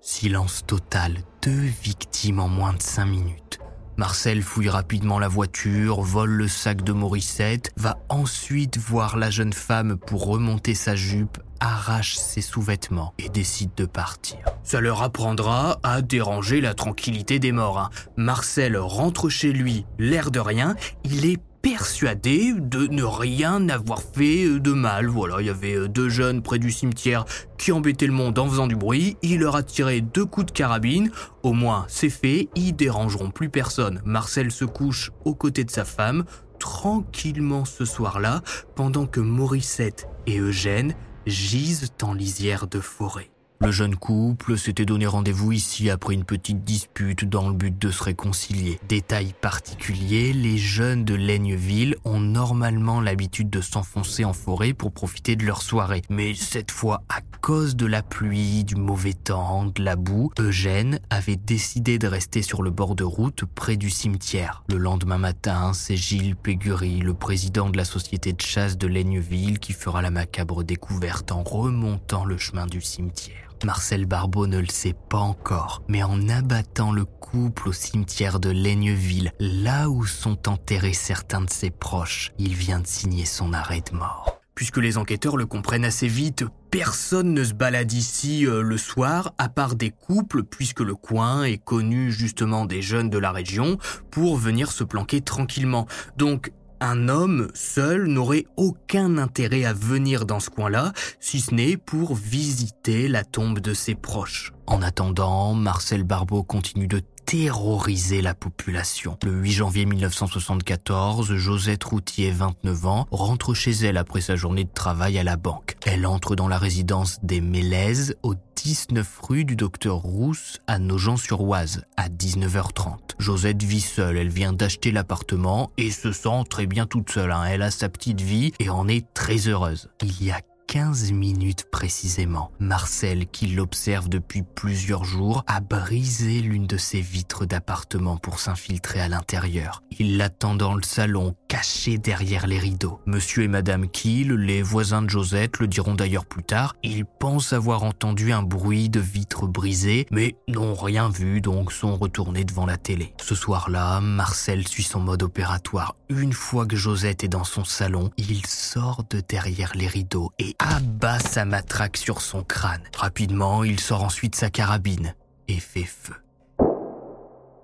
A: Silence total, deux victimes en moins de cinq minutes. Marcel fouille rapidement la voiture, vole le sac de Morissette, va ensuite voir la jeune femme pour remonter sa jupe, arrache ses sous-vêtements et décide de partir. Ça leur apprendra à déranger la tranquillité des morts. hein. Marcel rentre chez lui, l'air de rien, il est persuadé de ne rien avoir fait de mal. Voilà, il y avait deux jeunes près du cimetière qui embêtaient le monde en faisant du bruit. Il leur a tiré deux coups de carabine. Au moins, c'est fait, ils dérangeront plus personne. Marcel se couche aux côtés de sa femme, tranquillement ce soir-là, pendant que Morissette et Eugène gisent en lisière de forêt. Le jeune couple s'était donné rendez-vous ici après une petite dispute dans le but de se réconcilier. Détail particulier, les jeunes de Laigneville ont normalement l'habitude de s'enfoncer en forêt pour profiter de leur soirée. Mais cette fois, à cause de la pluie, du mauvais temps, de la boue, Eugène avait décidé de rester sur le bord de route près du cimetière. Le lendemain matin, c'est Gilles Pégury, le président de la société de chasse de Laigneville, qui fera la macabre découverte en remontant le chemin du cimetière. Marcel Barbeau ne le sait pas encore, mais en abattant le couple au cimetière de Laigneville, là où sont enterrés certains de ses proches, il vient de signer son arrêt de mort. puisque les enquêteurs le comprennent assez vite. Personne ne se balade ici euh, le soir, à part des couples, puisque le coin est connu justement des jeunes de la région, pour venir se planquer tranquillement. Donc un homme seul n'aurait aucun intérêt à venir dans ce coin-là, si ce n'est pour visiter la tombe de ses proches. En attendant, Marcel Barbeau continue de terroriser la population. Le 8 janvier 1974, Josette Routier, 29 ans, rentre chez elle après sa journée de travail à la banque. Elle entre dans la résidence des Mélèzes au 19 rue du docteur Rousse à Nogent-sur-Oise à 19h30. Josette vit seule, elle vient d'acheter l'appartement et se sent très bien toute seule. Hein. Elle a sa petite vie et en est très heureuse. Il y a 15 minutes précisément, Marcel, qui l'observe depuis plusieurs jours, a brisé l'une de ses vitres d'appartement pour s'infiltrer à l'intérieur. Il l'attend dans le salon, caché derrière les rideaux. Monsieur et Madame Kiel, les voisins de Josette, le diront d'ailleurs plus tard, ils pensent avoir entendu un bruit de vitres brisées, mais n'ont rien vu, donc sont retournés devant la télé. Ce soir-là, Marcel suit son mode opératoire. Une fois que Josette est dans son salon, il sort de derrière les rideaux et abat sa matraque sur son crâne. Rapidement, il sort ensuite sa carabine et fait feu.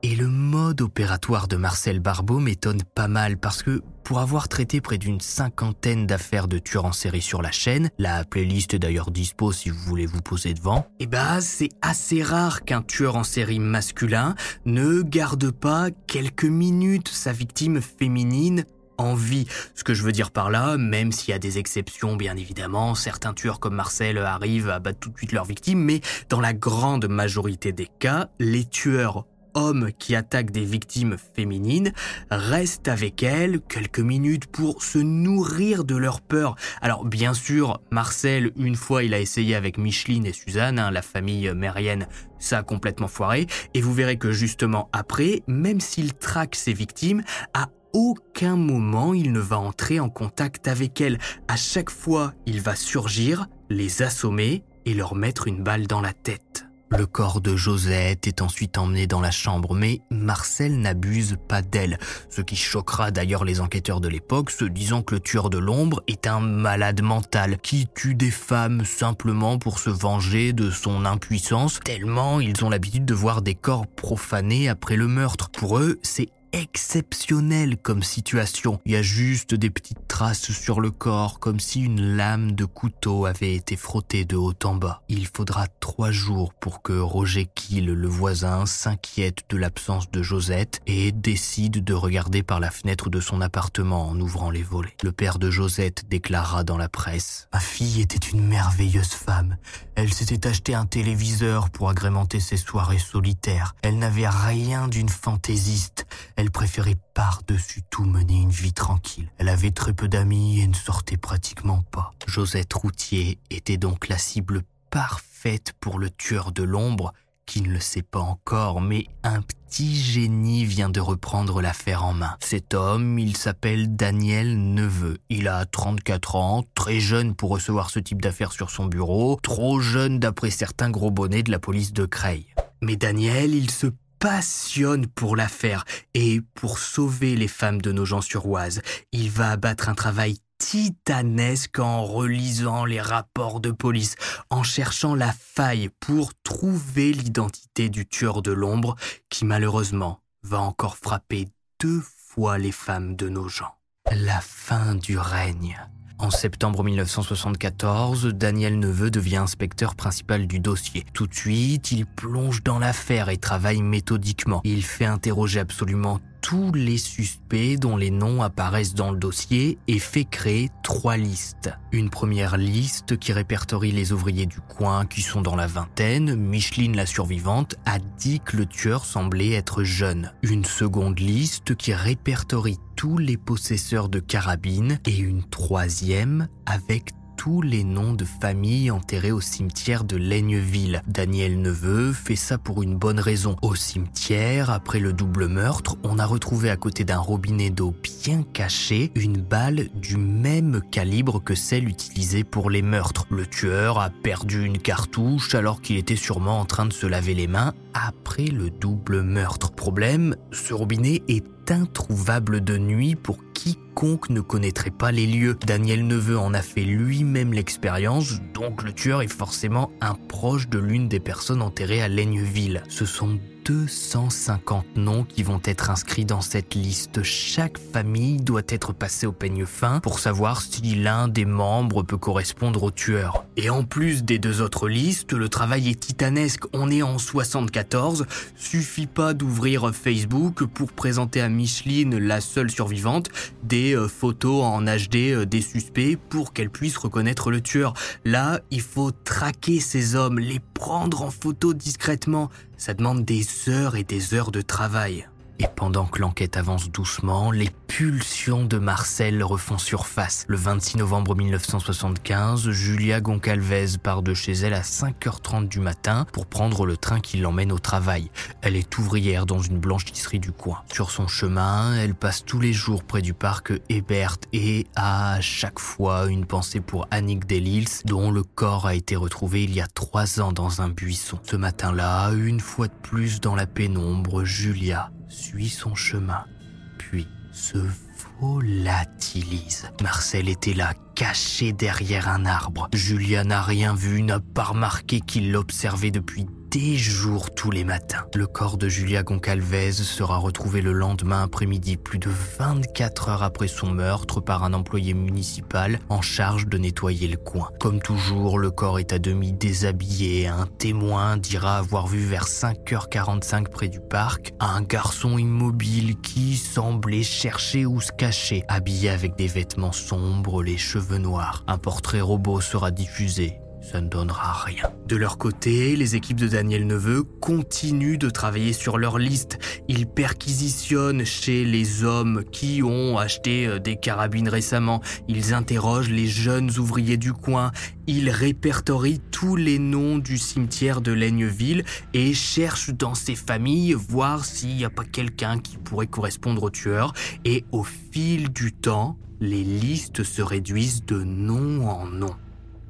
A: Et le mode opératoire de Marcel Barbeau m'étonne pas mal parce que pour avoir traité près d'une cinquantaine d'affaires de tueurs en série sur la chaîne, la playlist est d'ailleurs dispo si vous voulez vous poser devant, et eh bah c'est assez rare qu'un tueur en série masculin ne garde pas quelques minutes sa victime féminine en vie. Ce que je veux dire par là, même s'il y a des exceptions bien évidemment, certains tueurs comme Marcel arrivent à battre tout de suite leur victime, mais dans la grande majorité des cas, les tueurs hommes qui attaquent des victimes féminines restent avec elles quelques minutes pour se nourrir de leur peur. Alors bien sûr, Marcel, une fois il a essayé avec Micheline et Suzanne, hein, la famille mérienne, ça a complètement foiré, et vous verrez que justement après, même s'il traque ses victimes, à aucun moment il ne va entrer en contact avec elles. À chaque fois, il va surgir, les assommer et leur mettre une balle dans la tête. Le corps de Josette est ensuite emmené dans la chambre, mais Marcel n'abuse pas d'elle, ce qui choquera d'ailleurs les enquêteurs de l'époque, se disant que le tueur de l'ombre est un malade mental qui tue des femmes simplement pour se venger de son impuissance, tellement ils ont l'habitude de voir des corps profanés après le meurtre. Pour eux, c'est exceptionnel comme situation. Il y a juste des petites traces sur le corps, comme si une lame de couteau avait été frottée de haut en bas. Il faudra trois jours pour que Roger Kiel, le voisin, s'inquiète de l'absence de Josette et décide de regarder par la fenêtre de son appartement en ouvrant les volets. Le père de Josette déclara dans la presse Ma fille était une merveilleuse femme. Elle s'était acheté un téléviseur pour agrémenter ses soirées solitaires. Elle n'avait rien d'une fantaisiste. Elle préférait par-dessus tout mener une vie tranquille. Elle avait très peu d'amis et ne sortait pratiquement pas. Josette Routier était donc la cible parfaite pour le tueur de l'ombre qui ne le sait pas encore, mais un petit génie vient de reprendre l'affaire en main. Cet homme, il s'appelle Daniel Neveu. Il a 34 ans, très jeune pour recevoir ce type d'affaires sur son bureau, trop jeune d'après certains gros bonnets de la police de Creil. Mais Daniel, il se passionne pour l'affaire et pour sauver les femmes de nos gens sur Oise. Il va abattre un travail titanesque en relisant les rapports de police, en cherchant la faille pour trouver l'identité du tueur de l'ombre qui malheureusement va encore frapper deux fois les femmes de nos gens. La fin du règne. En septembre 1974, Daniel Neveu devient inspecteur principal du dossier. Tout de suite, il plonge dans l'affaire et travaille méthodiquement. Il fait interroger absolument tous les suspects dont les noms apparaissent dans le dossier et fait créer trois listes. Une première liste qui répertorie les ouvriers du coin qui sont dans la vingtaine. Micheline, la survivante, a dit que le tueur semblait être jeune. Une seconde liste qui répertorie tous les possesseurs de carabines et une troisième avec tous les noms de familles enterrées au cimetière de Laigneville. Daniel Neveu fait ça pour une bonne raison. Au cimetière, après le double meurtre, on a retrouvé à côté d'un robinet d'eau bien caché une balle du même calibre que celle utilisée pour les meurtres. Le tueur a perdu une cartouche alors qu'il était sûrement en train de se laver les mains après le double meurtre. Problème, ce robinet est introuvable de nuit pour quiconque ne connaîtrait pas les lieux. Daniel Neveu en a fait lui-même l'expérience, donc le tueur est forcément un proche de l'une des personnes enterrées à Laigneville. Ce sont 250 noms qui vont être inscrits dans cette liste. Chaque famille doit être passée au peigne fin pour savoir si l'un des membres peut correspondre au tueur. Et en plus des deux autres listes, le travail est titanesque. On est en 74. Suffit pas d'ouvrir Facebook pour présenter à Micheline, la seule survivante, des euh, photos en HD euh, des suspects pour qu'elle puisse reconnaître le tueur. Là, il faut traquer ces hommes, les prendre en photo discrètement. Ça demande des heures et des heures de travail. Et pendant que l'enquête avance doucement, les pulsions de Marcel refont surface. Le 26 novembre 1975, Julia Goncalves part de chez elle à 5h30 du matin pour prendre le train qui l'emmène au travail. Elle est ouvrière dans une blanchisserie du coin. Sur son chemin, elle passe tous les jours près du parc Ebert et a à chaque fois une pensée pour Annick Delils, dont le corps a été retrouvé il y a trois ans dans un buisson. Ce matin-là, une fois de plus dans la pénombre, Julia suit son chemin, puis se volatilise. Marcel était là, caché derrière un arbre. Julia n'a rien vu, n'a pas remarqué qu'il l'observait depuis des jours tous les matins. Le corps de Julia Goncalves sera retrouvé le lendemain après-midi, plus de 24 heures après son meurtre par un employé municipal en charge de nettoyer le coin. Comme toujours, le corps est à demi déshabillé. Un témoin dira avoir vu vers 5h45 près du parc un garçon immobile qui semblait chercher où se cacher, habillé avec des vêtements sombres, les cheveux noirs. Un portrait robot sera diffusé ça ne donnera rien. De leur côté, les équipes de Daniel Neveu continuent de travailler sur leur liste. Ils perquisitionnent chez les hommes qui ont acheté euh, des carabines récemment. Ils interrogent les jeunes ouvriers du coin. Ils répertorient tous les noms du cimetière de Laigneville et cherchent dans ces familles voir s'il n'y a pas quelqu'un qui pourrait correspondre au tueur. Et au fil du temps, les listes se réduisent de nom en nom.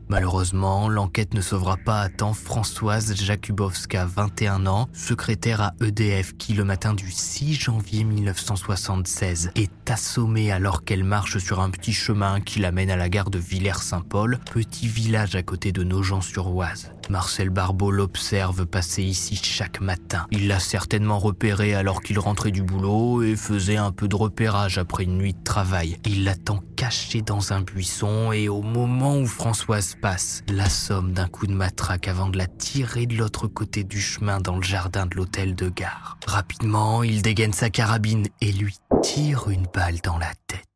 A: Malheureusement, l'enquête ne sauvera pas à temps Françoise Jakubowska, 21 ans, secrétaire à EDF, qui le matin du 6 janvier 1976 est assommée alors qu'elle marche sur un petit chemin qui l'amène à la gare de Villers-Saint-Paul, petit village à côté de Nogent-sur-Oise. Marcel Barbeau l'observe passer ici chaque matin. Il l'a certainement repéré alors qu'il rentrait du boulot et faisait un peu de repérage après une nuit de travail. Il l'attend caché dans un buisson et au moment où Françoise passe, l'assomme d'un coup de matraque avant de la tirer de l'autre côté du chemin dans le jardin de l'hôtel de gare. Rapidement, il dégaine sa carabine et lui tire une balle dans la tête.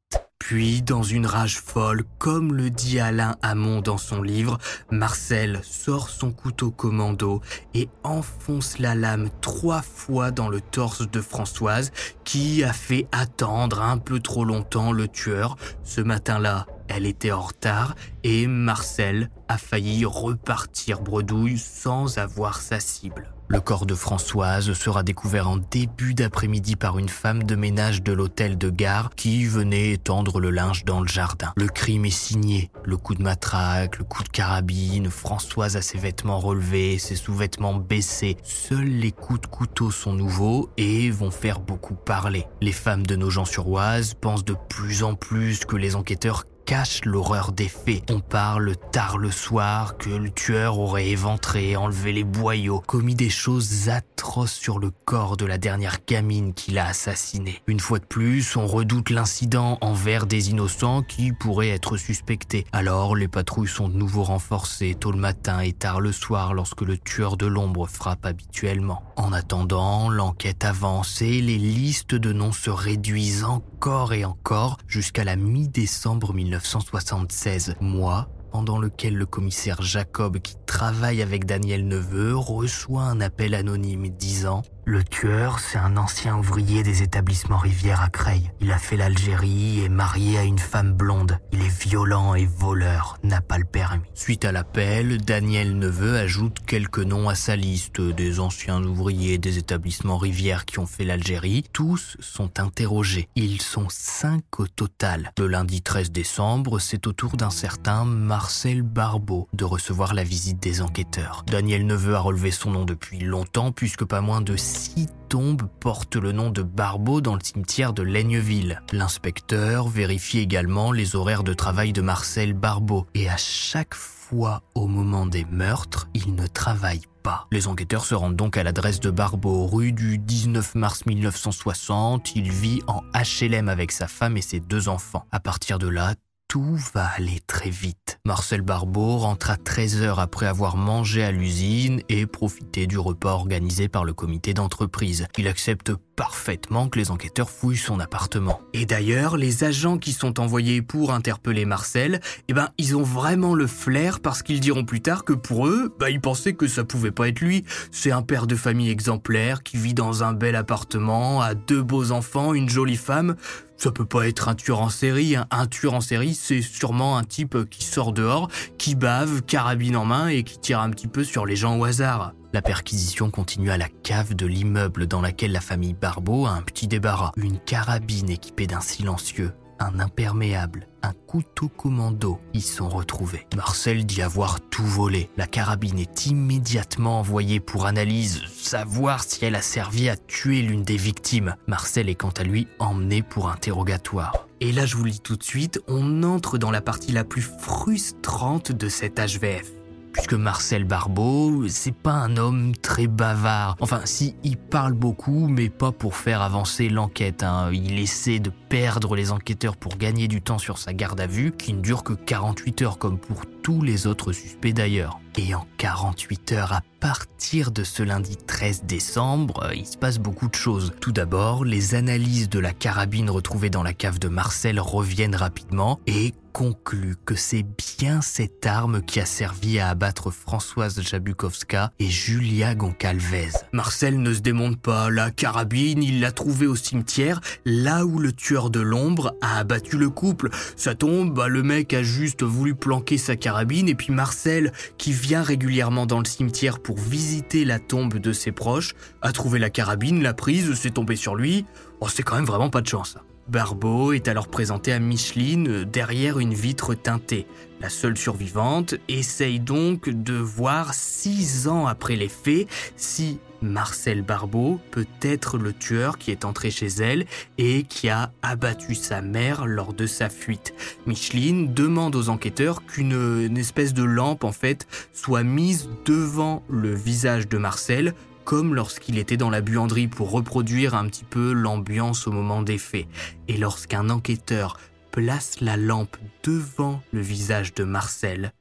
A: Puis, dans une rage folle, comme le dit Alain Hamon dans son livre, Marcel sort son couteau commando et enfonce la lame trois fois dans le torse de Françoise, qui a fait attendre un peu trop longtemps le tueur. Ce matin-là, elle était en retard et Marcel a failli repartir bredouille sans avoir sa cible. Le corps de Françoise sera découvert en début d'après-midi par une femme de ménage de l'hôtel de gare qui venait étendre le linge dans le jardin. Le crime est signé. Le coup de matraque, le coup de carabine, Françoise a ses vêtements relevés, ses sous-vêtements baissés. Seuls les coups de couteau sont nouveaux et vont faire beaucoup parler. Les femmes de nos gens sur Oise pensent de plus en plus que les enquêteurs cache l'horreur des faits. On parle tard le soir que le tueur aurait éventré, enlevé les boyaux, commis des choses atroces sur le corps de la dernière gamine qu'il a assassinée. Une fois de plus, on redoute l'incident envers des innocents qui pourraient être suspectés. Alors les patrouilles sont de nouveau renforcées tôt le matin et tard le soir lorsque le tueur de l'ombre frappe habituellement. En attendant, l'enquête avance et les listes de noms se réduisent encore et encore jusqu'à la mi-décembre 1976, mois pendant lequel le commissaire Jacob, qui travaille avec Daniel Neveu, reçoit un appel anonyme disant le tueur, c'est un ancien ouvrier des établissements Rivière à Creil. Il a fait l'Algérie et marié à une femme blonde. Il est violent et voleur, n'a pas le permis. Suite à l'appel, Daniel Neveu ajoute quelques noms à sa liste des anciens ouvriers des établissements Rivière qui ont fait l'Algérie. Tous sont interrogés. Ils sont cinq au total. Le lundi 13 décembre, c'est au tour d'un certain Marcel Barbeau de recevoir la visite des enquêteurs. Daniel Neveu a relevé son nom depuis longtemps puisque pas moins de six tombes portent le nom de Barbeau dans le cimetière de Laigneville. L'inspecteur vérifie également les horaires de travail de Marcel Barbeau et à chaque fois au moment des meurtres, il ne travaille pas. Les enquêteurs se rendent donc à l'adresse de Barbeau, rue du 19 mars 1960. Il vit en HLM avec sa femme et ses deux enfants. À partir de là, tout va aller très vite. Marcel Barbeau rentre à 13h après avoir mangé à l'usine et profité du repas organisé par le comité d'entreprise. Il accepte parfaitement que les enquêteurs fouillent son appartement. Et d'ailleurs, les agents qui sont envoyés pour interpeller Marcel, eh ben, ils ont vraiment le flair parce qu'ils diront plus tard que pour eux, bah, ils pensaient que ça pouvait pas être lui. C'est un père de famille exemplaire qui vit dans un bel appartement, a deux beaux enfants, une jolie femme. Ça peut pas être un tueur en série. Hein. Un tueur en série, c'est sûrement un type qui sort dehors, qui bave, carabine en main et qui tire un petit peu sur les gens au hasard. La perquisition continue à la cave de l'immeuble dans laquelle la famille Barbeau a un petit débarras. Une carabine équipée d'un silencieux, un imperméable, un couteau commando y sont retrouvés. Marcel dit avoir tout volé. La carabine est immédiatement envoyée pour analyse, savoir si elle a servi à tuer l'une des victimes. Marcel est quant à lui emmené pour interrogatoire. Et là, je vous lis tout de suite, on entre dans la partie la plus frustrante de cet HVF puisque Marcel Barbeau, c'est pas un homme très bavard. Enfin, si, il parle beaucoup, mais pas pour faire avancer l'enquête. Hein. Il essaie de perdre les enquêteurs pour gagner du temps sur sa garde à vue, qui ne dure que 48 heures, comme pour tous les autres suspects d'ailleurs. Et en 48 heures, à partir de ce lundi 13 décembre, il se passe beaucoup de choses. Tout d'abord, les analyses de la carabine retrouvée dans la cave de Marcel reviennent rapidement et concluent que c'est bien cette arme qui a servi à abattre Françoise Jabukowska et Julia Goncalvez. Marcel ne se démonte pas, la carabine, il l'a trouvée au cimetière, là où le tueur de l'ombre a abattu le couple. Ça tombe, bah, le mec a juste voulu planquer sa carabine et puis Marcel, qui vient régulièrement dans le cimetière pour visiter la tombe de ses proches, a trouvé la carabine, l'a prise, s'est tombé sur lui. Oh, c'est quand même vraiment pas de chance. Barbeau est alors présenté à Micheline derrière une vitre teintée. La seule survivante essaye donc de voir six ans après les faits si Marcel Barbeau peut être le tueur qui est entré chez elle et qui a abattu sa mère lors de sa fuite. Micheline demande aux enquêteurs qu'une espèce de lampe en fait soit mise devant le visage de Marcel comme lorsqu'il était dans la buanderie pour reproduire un petit peu l'ambiance au moment des faits. Et lorsqu'un enquêteur place la lampe devant le visage de Marcel,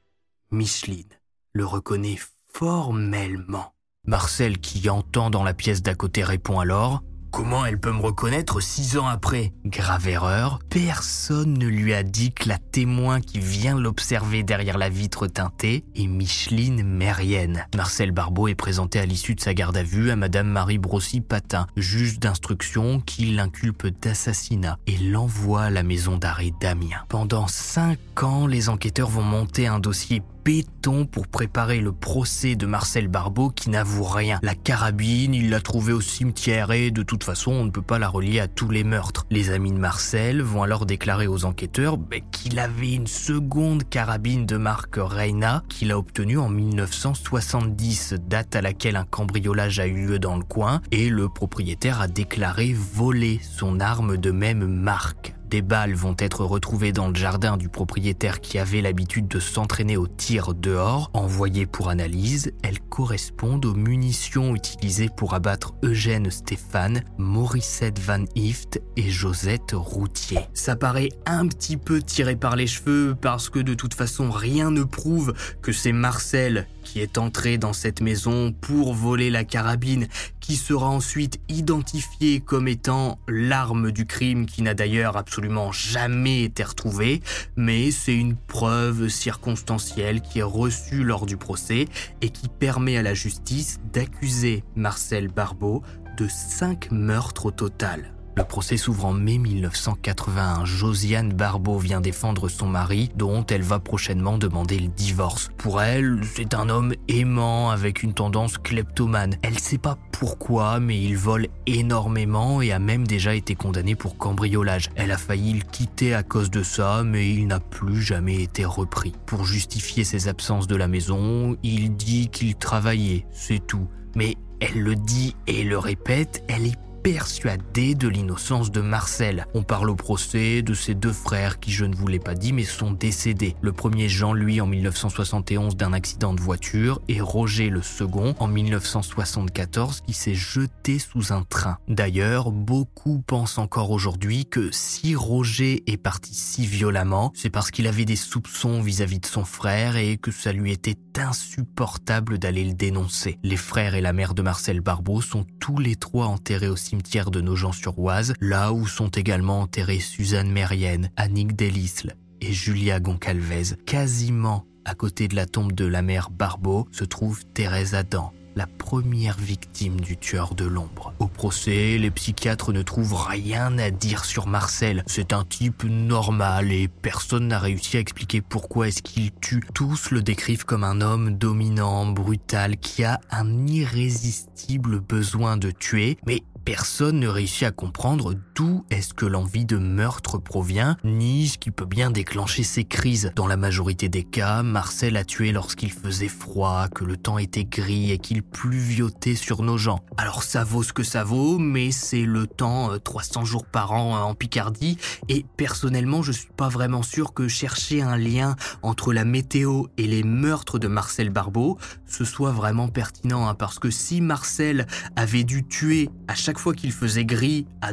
A: Micheline le reconnaît formellement. Marcel, qui entend dans la pièce d'à côté, répond alors Comment elle peut me reconnaître six ans après? Grave erreur, personne ne lui a dit que la témoin qui vient l'observer derrière la vitre teintée est Micheline Mérienne. Marcel Barbeau est présenté à l'issue de sa garde à vue à Madame Marie Brossy-Patin, juge d'instruction qui l'inculpe d'assassinat et l'envoie à la maison d'arrêt d'Amiens. Pendant cinq ans, les enquêteurs vont monter un dossier béton pour préparer le procès de Marcel Barbeau qui n'avoue rien. La carabine, il l'a trouvée au cimetière et de toute façon, on ne peut pas la relier à tous les meurtres. Les amis de Marcel vont alors déclarer aux enquêteurs ben, qu'il avait une seconde carabine de marque Reina qu'il a obtenue en 1970, date à laquelle un cambriolage a eu lieu dans le coin et le propriétaire a déclaré voler son arme de même marque. Des balles vont être retrouvées dans le jardin du propriétaire qui avait l'habitude de s'entraîner au tir dehors. Envoyées pour analyse, elles correspondent aux munitions utilisées pour abattre Eugène Stéphane, Morissette Van Ift et Josette Routier. Ça paraît un petit peu tiré par les cheveux parce que de toute façon rien ne prouve que c'est Marcel qui est entré dans cette maison pour voler la carabine, qui sera ensuite identifiée comme étant l'arme du crime qui n'a d'ailleurs absolument jamais été retrouvée, mais c'est une preuve circonstancielle qui est reçue lors du procès et qui permet à la justice d'accuser Marcel Barbeau de cinq meurtres au total. Le procès s'ouvre en mai 1981. Josiane Barbeau vient défendre son mari, dont elle va prochainement demander le divorce. Pour elle, c'est un homme aimant avec une tendance kleptomane. Elle sait pas pourquoi, mais il vole énormément et a même déjà été condamné pour cambriolage. Elle a failli le quitter à cause de ça, mais il n'a plus jamais été repris. Pour justifier ses absences de la maison, il dit qu'il travaillait, c'est tout. Mais Elle le dit et le répète, elle est persuadé de l'innocence de Marcel. On parle au procès de ses deux frères qui, je ne vous l'ai pas dit, mais sont décédés. Le premier Jean, lui, en 1971 d'un accident de voiture et Roger le second en 1974 qui s'est jeté sous un train. D'ailleurs, beaucoup pensent encore aujourd'hui que si Roger est parti si violemment, c'est parce qu'il avait des soupçons vis-à-vis -vis de son frère et que ça lui était insupportable d'aller le dénoncer. Les frères et la mère de Marcel Barbeau sont tous les trois enterrés au cimetière de Nogent-sur-Oise, là où sont également enterrés Suzanne Mérienne, Annick Delisle et Julia Goncalvez. Quasiment à côté de la tombe de la mère Barbeau se trouve Thérèse Adam, la première victime du tueur de l'ombre. Au procès, les psychiatres ne trouvent rien à dire sur Marcel. C'est un type normal et personne n'a réussi à expliquer pourquoi est-ce qu'il tue. Tous le décrivent comme un homme dominant, brutal, qui a un irrésistible besoin de tuer, mais Personne ne réussit à comprendre d'où est-ce que l'envie de meurtre provient, ni ce qui peut bien déclencher ces crises. Dans la majorité des cas, Marcel a tué lorsqu'il faisait froid, que le temps était gris et qu'il pluviotait sur nos gens. Alors ça vaut ce que ça vaut, mais c'est le temps 300 euh, jours par an euh, en Picardie, et personnellement je suis pas vraiment sûr que chercher un lien entre la météo et les meurtres de Marcel Barbeau, ce soit vraiment pertinent, hein, parce que si Marcel avait dû tuer à chaque fois qu'il faisait gris à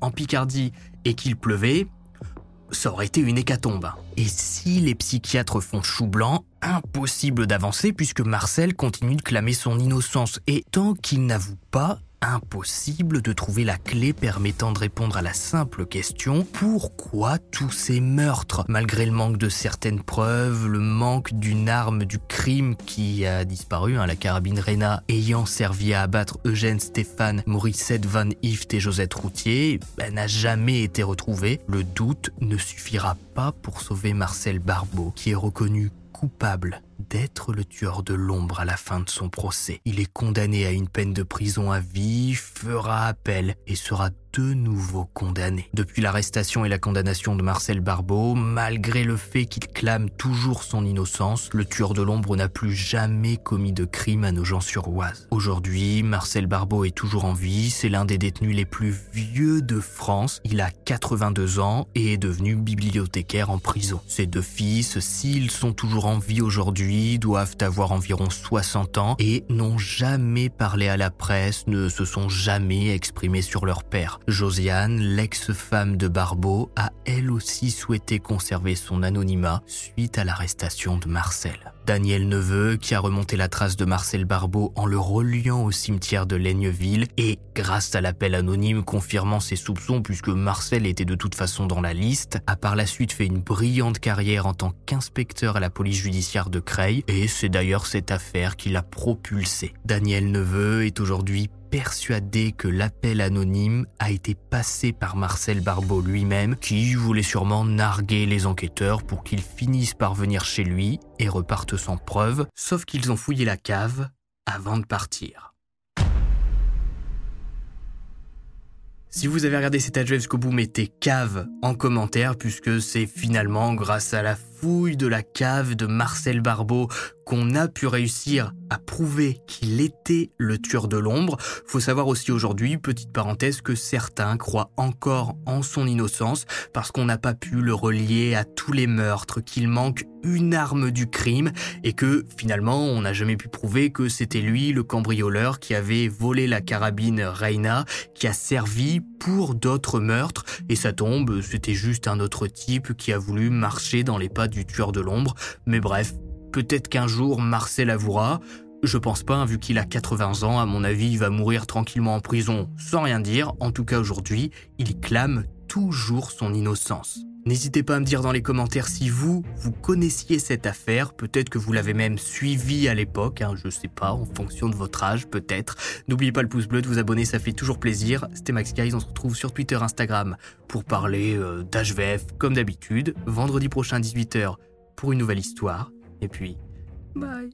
A: En Picardie, et qu'il pleuvait, ça aurait été une hécatombe. Et si les psychiatres font chou blanc, impossible d'avancer puisque Marcel continue de clamer son innocence. Et tant qu'il n'avoue pas, impossible de trouver la clé permettant de répondre à la simple question pourquoi tous ces meurtres? Malgré le manque de certaines preuves, le manque d'une arme du crime qui a disparu, hein, la carabine Rena ayant servi à abattre Eugène Stéphane, Morissette Van Ift et Josette Routier, ben, n'a jamais été retrouvée. Le doute ne suffira pas pour sauver Marcel Barbeau, qui est reconnu coupable d'être le tueur de l'ombre à la fin de son procès. Il est condamné à une peine de prison à vie, fera appel et sera de nouveau condamné. Depuis l'arrestation et la condamnation de Marcel Barbeau, malgré le fait qu'il clame toujours son innocence, le tueur de l'ombre n'a plus jamais commis de crime à Nogent-sur-Oise. Aujourd'hui, Marcel Barbeau est toujours en vie, c'est l'un des détenus les plus vieux de France. Il a 82 ans et est devenu bibliothécaire en prison. Ses deux fils, s'ils sont toujours en vie aujourd'hui, doivent avoir environ 60 ans et n'ont jamais parlé à la presse, ne se sont jamais exprimés sur leur père. Josiane, l'ex-femme de Barbeau, a elle aussi souhaité conserver son anonymat suite à l'arrestation de Marcel. Daniel Neveu, qui a remonté la trace de Marcel Barbeau en le reliant au cimetière de Laigneville et, grâce à l'appel anonyme confirmant ses soupçons puisque Marcel était de toute façon dans la liste, a par la suite fait une brillante carrière en tant qu'inspecteur à la police judiciaire de Creil et c'est d'ailleurs cette affaire qui l'a propulsé. Daniel Neveu est aujourd'hui persuadé que l'appel anonyme a été passé par Marcel Barbeau lui-même, qui voulait sûrement narguer les enquêteurs pour qu'ils finissent par venir chez lui et repartent sans preuve, sauf qu'ils ont fouillé la cave avant de partir. Si vous avez regardé cet adjectif jusqu'au bout, mettez cave en commentaire puisque c'est finalement grâce à la de la cave de Marcel Barbeau qu'on a pu réussir à prouver qu'il était le tueur de l'ombre. Faut savoir aussi aujourd'hui, petite parenthèse, que certains croient encore en son innocence parce qu'on n'a pas pu le relier à tous les meurtres, qu'il manque une arme du crime et que finalement on n'a jamais pu prouver que c'était lui le cambrioleur qui avait volé la carabine Reina qui a servi pour d'autres meurtres et ça tombe, c'était juste un autre type qui a voulu marcher dans les pas du tueur de l'ombre. Mais bref, peut-être qu'un jour Marcel avouera. Je pense pas, hein, vu qu'il a 80 ans, à mon avis, il va mourir tranquillement en prison sans rien dire. En tout cas, aujourd'hui, il clame toujours son innocence. N'hésitez pas à me dire dans les commentaires si vous, vous connaissiez cette affaire, peut-être que vous l'avez même suivi à l'époque, hein, je sais pas, en fonction de votre âge peut-être. N'oubliez pas le pouce bleu, de vous abonner, ça fait toujours plaisir. C'était Max Guys, on se retrouve sur Twitter, Instagram pour parler euh, d'HVF comme d'habitude. Vendredi prochain 18h pour une nouvelle histoire. Et puis, bye